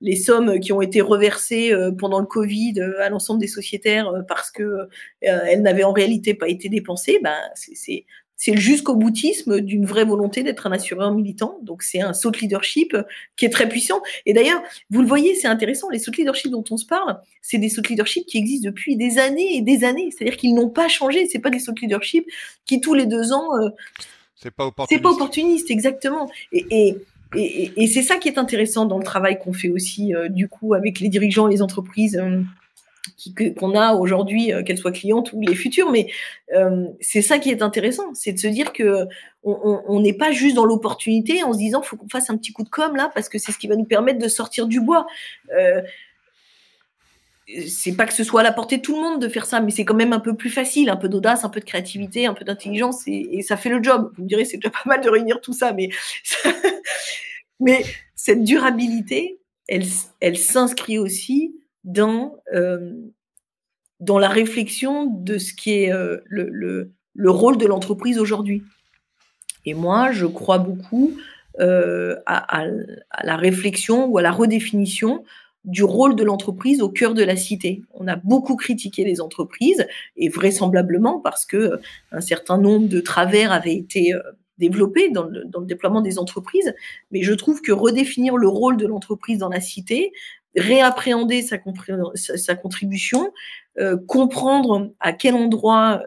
les, sommes qui ont été reversées euh, pendant le Covid euh, à l'ensemble des sociétaires euh, parce que elles n'avaient en réalité pas été dépensées, ben c'est c'est le jusqu'au boutisme d'une vraie volonté d'être un assureur militant. Donc c'est un saut de leadership qui est très puissant. Et d'ailleurs, vous le voyez, c'est intéressant, les sauts de leadership dont on se parle, c'est des sauts de leadership qui existent depuis des années et des années. C'est-à-dire qu'ils n'ont pas changé. C'est pas des sauts de leadership qui tous les deux ans c'est pas opportuniste. C'est pas opportuniste, exactement. Et, et, et, et c'est ça qui est intéressant dans le travail qu'on fait aussi, euh, du coup, avec les dirigeants, les entreprises euh, qu'on a aujourd'hui, euh, qu'elles soient clientes ou les futures. Mais c'est ça qui est intéressant, c'est de se dire que on n'est pas juste dans l'opportunité en se disant faut qu'on fasse un petit coup de com là parce que c'est ce qui va nous permettre de sortir du bois c'est pas que ce soit à la portée de tout le monde de faire ça, mais c'est quand même un peu plus facile, un peu d'audace, un peu de créativité, un peu d'intelligence, et, ça fait le job. Vous me direz, c'est déjà (laughs) pas mal de réunir tout ça, mais, (laughs) mais cette durabilité, elle, elle s'inscrit aussi dans, euh, dans la réflexion de ce qui est euh, le, le, le, rôle de l'entreprise aujourd'hui. Et moi, je crois beaucoup euh, à, la réflexion ou à la redéfinition du rôle de l'entreprise au cœur de la cité. On a beaucoup critiqué les entreprises et vraisemblablement parce que euh, un certain nombre de travers avaient été euh, développés dans le, déploiement des entreprises. Mais je trouve que redéfinir le rôle de l'entreprise dans la cité, réappréhender sa, contribution, euh, comprendre à quel endroit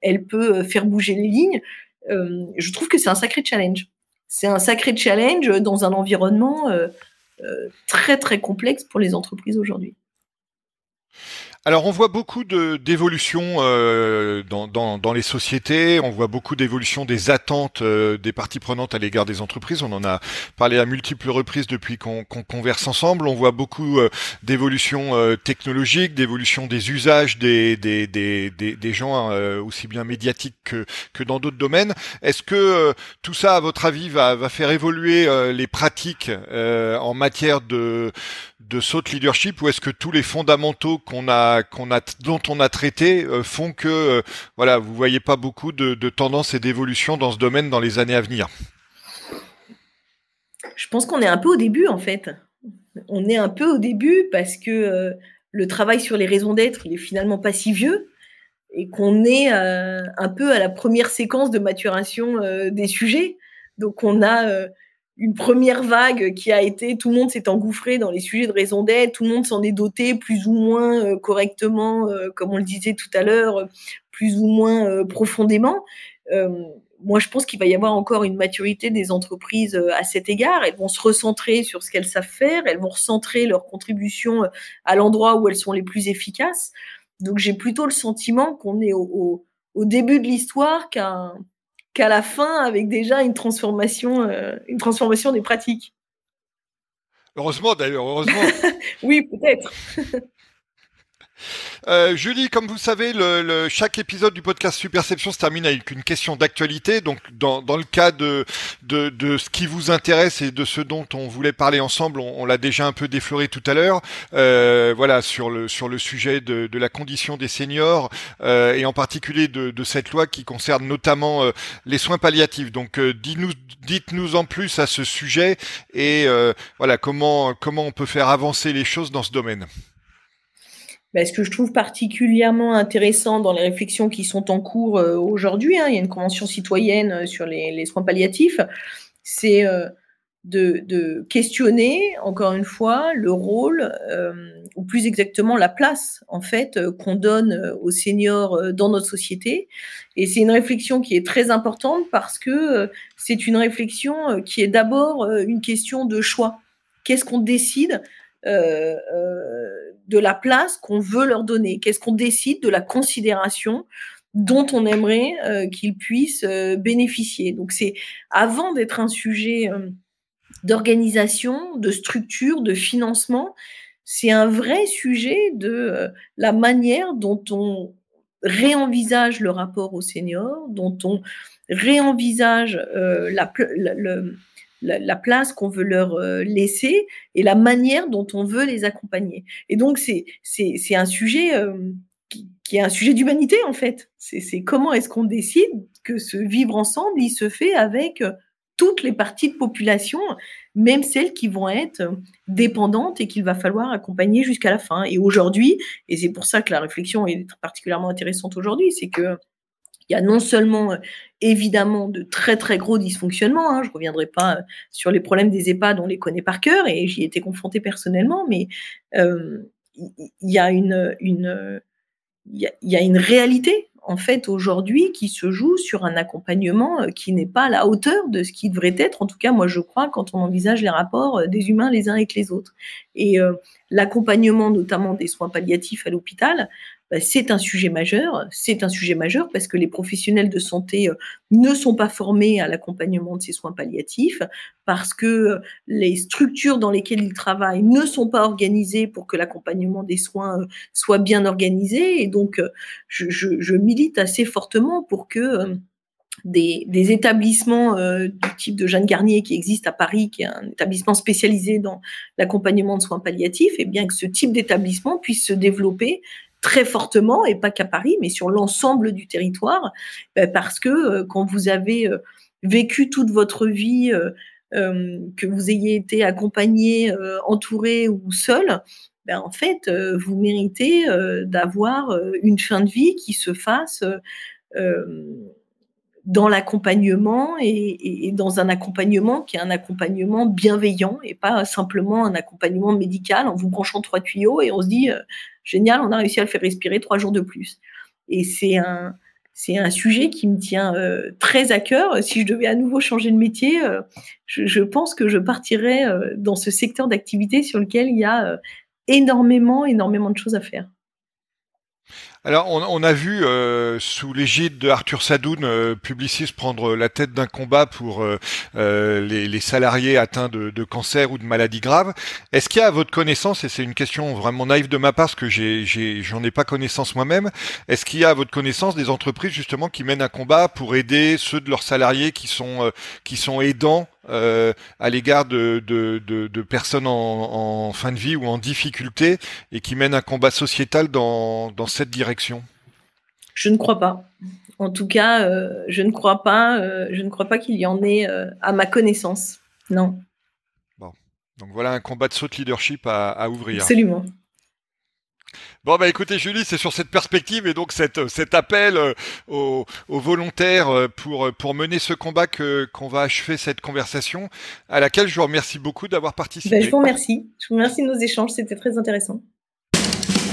elle peut faire bouger les lignes, je trouve que c'est un sacré challenge. C'est un sacré challenge dans un environnement très très complexe pour les entreprises aujourd'hui. Alors on voit beaucoup d'évolutions euh, dans, dans, les sociétés, on voit beaucoup d'évolutions des attentes euh, des parties prenantes à l'égard des entreprises. On en a parlé à multiples reprises depuis qu'on converse ensemble. On voit beaucoup euh, d'évolutions euh, technologiques, d'évolutions des usages des, des, des, des, des gens aussi bien médiatiques que, que dans d'autres domaines. Est-ce que tout ça, à votre avis, va, va faire évoluer les pratiques en matière de, de saut leadership ou est-ce que tous les fondamentaux qu'on a, qu'on a, dont on a traité euh, font que, euh, voilà, vous voyez pas beaucoup de, tendances et d'évolution dans ce domaine dans les années à venir? Je pense qu'on est un peu au début en fait. On est un peu au début parce que euh, le travail sur les raisons d'être, il est finalement pas si vieux et qu'on est euh, un peu à la première séquence de maturation des sujets. Donc on a une première vague qui a été, tout le monde s'est engouffré dans les sujets de raison d'être, tout le monde s'en est doté plus ou moins euh, correctement, euh, comme on le disait tout à l'heure, plus ou moins euh, profondément. moi, je pense qu'il va y avoir encore une maturité des entreprises à cet égard. Elles vont se recentrer sur ce qu'elles savent faire, elles vont recentrer leurs contributions à l'endroit où elles sont les plus efficaces. Donc, j'ai plutôt le sentiment qu'on est au, au, au, début de l'histoire qu'un qu'à la fin avec déjà une transformation, euh, une transformation des pratiques. Heureusement d'ailleurs, heureusement. (laughs) oui, peut-être. (laughs) Euh, Julie, comme vous savez, le, le, chaque épisode du podcast Superception se termine avec une question d'actualité. Donc, dans, le cas de, ce qui vous intéresse et de ce dont on voulait parler ensemble, on, l'a déjà un peu défloré tout à l'heure. Euh, voilà, sur le, sujet de, la condition des seniors euh, et en particulier de, cette loi qui concerne notamment euh, les soins palliatifs. Donc, dites-nous, dites-nous en plus à ce sujet et voilà comment comment on peut faire avancer les choses dans ce domaine. Ben, ce que je trouve particulièrement intéressant dans les réflexions qui sont en cours euh, aujourd'hui, hein, il y a une convention citoyenne euh, sur les, soins palliatifs, c'est euh, de, questionner, encore une fois, le rôle, ou plus exactement la place, en fait, qu'on donne aux seniors dans notre société. Et c'est une réflexion qui est très importante parce que c'est une réflexion qui est d'abord une question de choix. Qu'est-ce qu'on décide euh, euh, de la place qu'on veut leur donner. Qu'est-ce qu'on décide de la considération dont on aimerait euh, qu'ils puissent bénéficier? Donc c'est avant d'être un sujet d'organisation, de structure, de financement, c'est un vrai sujet de la manière dont on réenvisage le rapport aux seniors, dont on réenvisage la, la, la, la place qu'on veut leur euh, laisser et la manière dont on veut les accompagner. Et donc, c'est, un sujet euh, qui, qui, est un sujet d'humanité, en fait. C'est, c'est comment est-ce qu'on décide que ce vivre ensemble, il se fait avec euh, toutes les parties de population, même celles qui vont être dépendantes et qu'il va falloir accompagner jusqu'à la fin. Et aujourd'hui, et c'est pour ça que la réflexion est particulièrement intéressante aujourd'hui, c'est que il y a non seulement évidemment de très très gros dysfonctionnements. Hein. Je ne reviendrai pas sur les problèmes des EHPAD, on les connaît par cœur et j'y étais confrontée personnellement, mais euh, il y, a une, une, y, a, une réalité en fait aujourd'hui qui se joue sur un accompagnement qui n'est pas à la hauteur de ce qui devrait être. En tout cas, moi je crois quand on envisage les rapports des humains les uns avec les autres. Et euh, l'accompagnement notamment des soins palliatifs à l'hôpital, bah, c'est un sujet majeur. C'est un sujet majeur parce que les professionnels de santé euh, ne sont pas formés à l'accompagnement de ces soins palliatifs, parce que euh, les structures dans lesquelles ils travaillent ne sont pas organisées pour que l'accompagnement des soins euh, soit bien organisé. Et donc, je, milite assez fortement pour que des, établissements du type de Jeanne Garnier qui existe à Paris, qui est un établissement spécialisé dans l'accompagnement de soins palliatifs, et bien que ce type d'établissement puisse se développer très fortement, et pas qu'à Paris, mais sur l'ensemble du territoire, ben, parce que euh, quand vous avez euh, vécu toute votre vie, euh, que vous ayez été accompagné, entouré ou seul, ben, en fait, vous méritez d'avoir une fin de vie qui se fasse dans l'accompagnement et, dans un accompagnement qui est un accompagnement bienveillant et pas simplement un accompagnement médical en vous branchant trois tuyaux et on se dit génial, on a réussi à le faire respirer trois jours de plus. Et c'est un, sujet qui me tient euh, très à cœur. Si je devais à nouveau changer de métier, euh, je, je, pense que je partirais dans ce secteur d'activité sur lequel il y a énormément, énormément de choses à faire. Alors, on, a vu euh, sous l'égide de Arthur Sadoun, euh, publiciste, prendre la tête d'un combat pour euh, les, salariés atteints de, cancer ou de maladies graves. Est-ce qu'il y a à votre connaissance, et c'est une question vraiment naïve de ma part, parce que j'en ai, pas connaissance moi-même, est-ce qu'il y a à votre connaissance des entreprises justement qui mènent un combat pour aider ceux de leurs salariés qui sont qui sont aidants euh, à l'égard de, de, personnes en, fin de vie ou en difficulté et qui mènent un combat sociétal dans, cette direction Je ne crois pas. En tout cas, euh, je ne crois pas. Euh, je ne crois pas qu'il y en ait à ma connaissance. Non. Bon. Donc voilà un combat de saut leadership à, à ouvrir. Absolument. Bon bah écoutez Julie, c'est sur cette perspective et donc cet appel euh, aux, volontaires euh, pour, euh, pour mener ce combat que qu'on va achever cette conversation, à laquelle je vous remercie beaucoup d'avoir participé. Ben, je vous remercie. Je vous remercie de nos échanges, c'était très intéressant.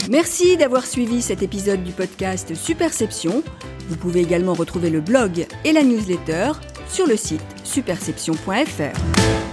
Merci d'avoir suivi cet épisode du podcast Superception. Vous pouvez également retrouver le blog et la newsletter sur le site superception.fr.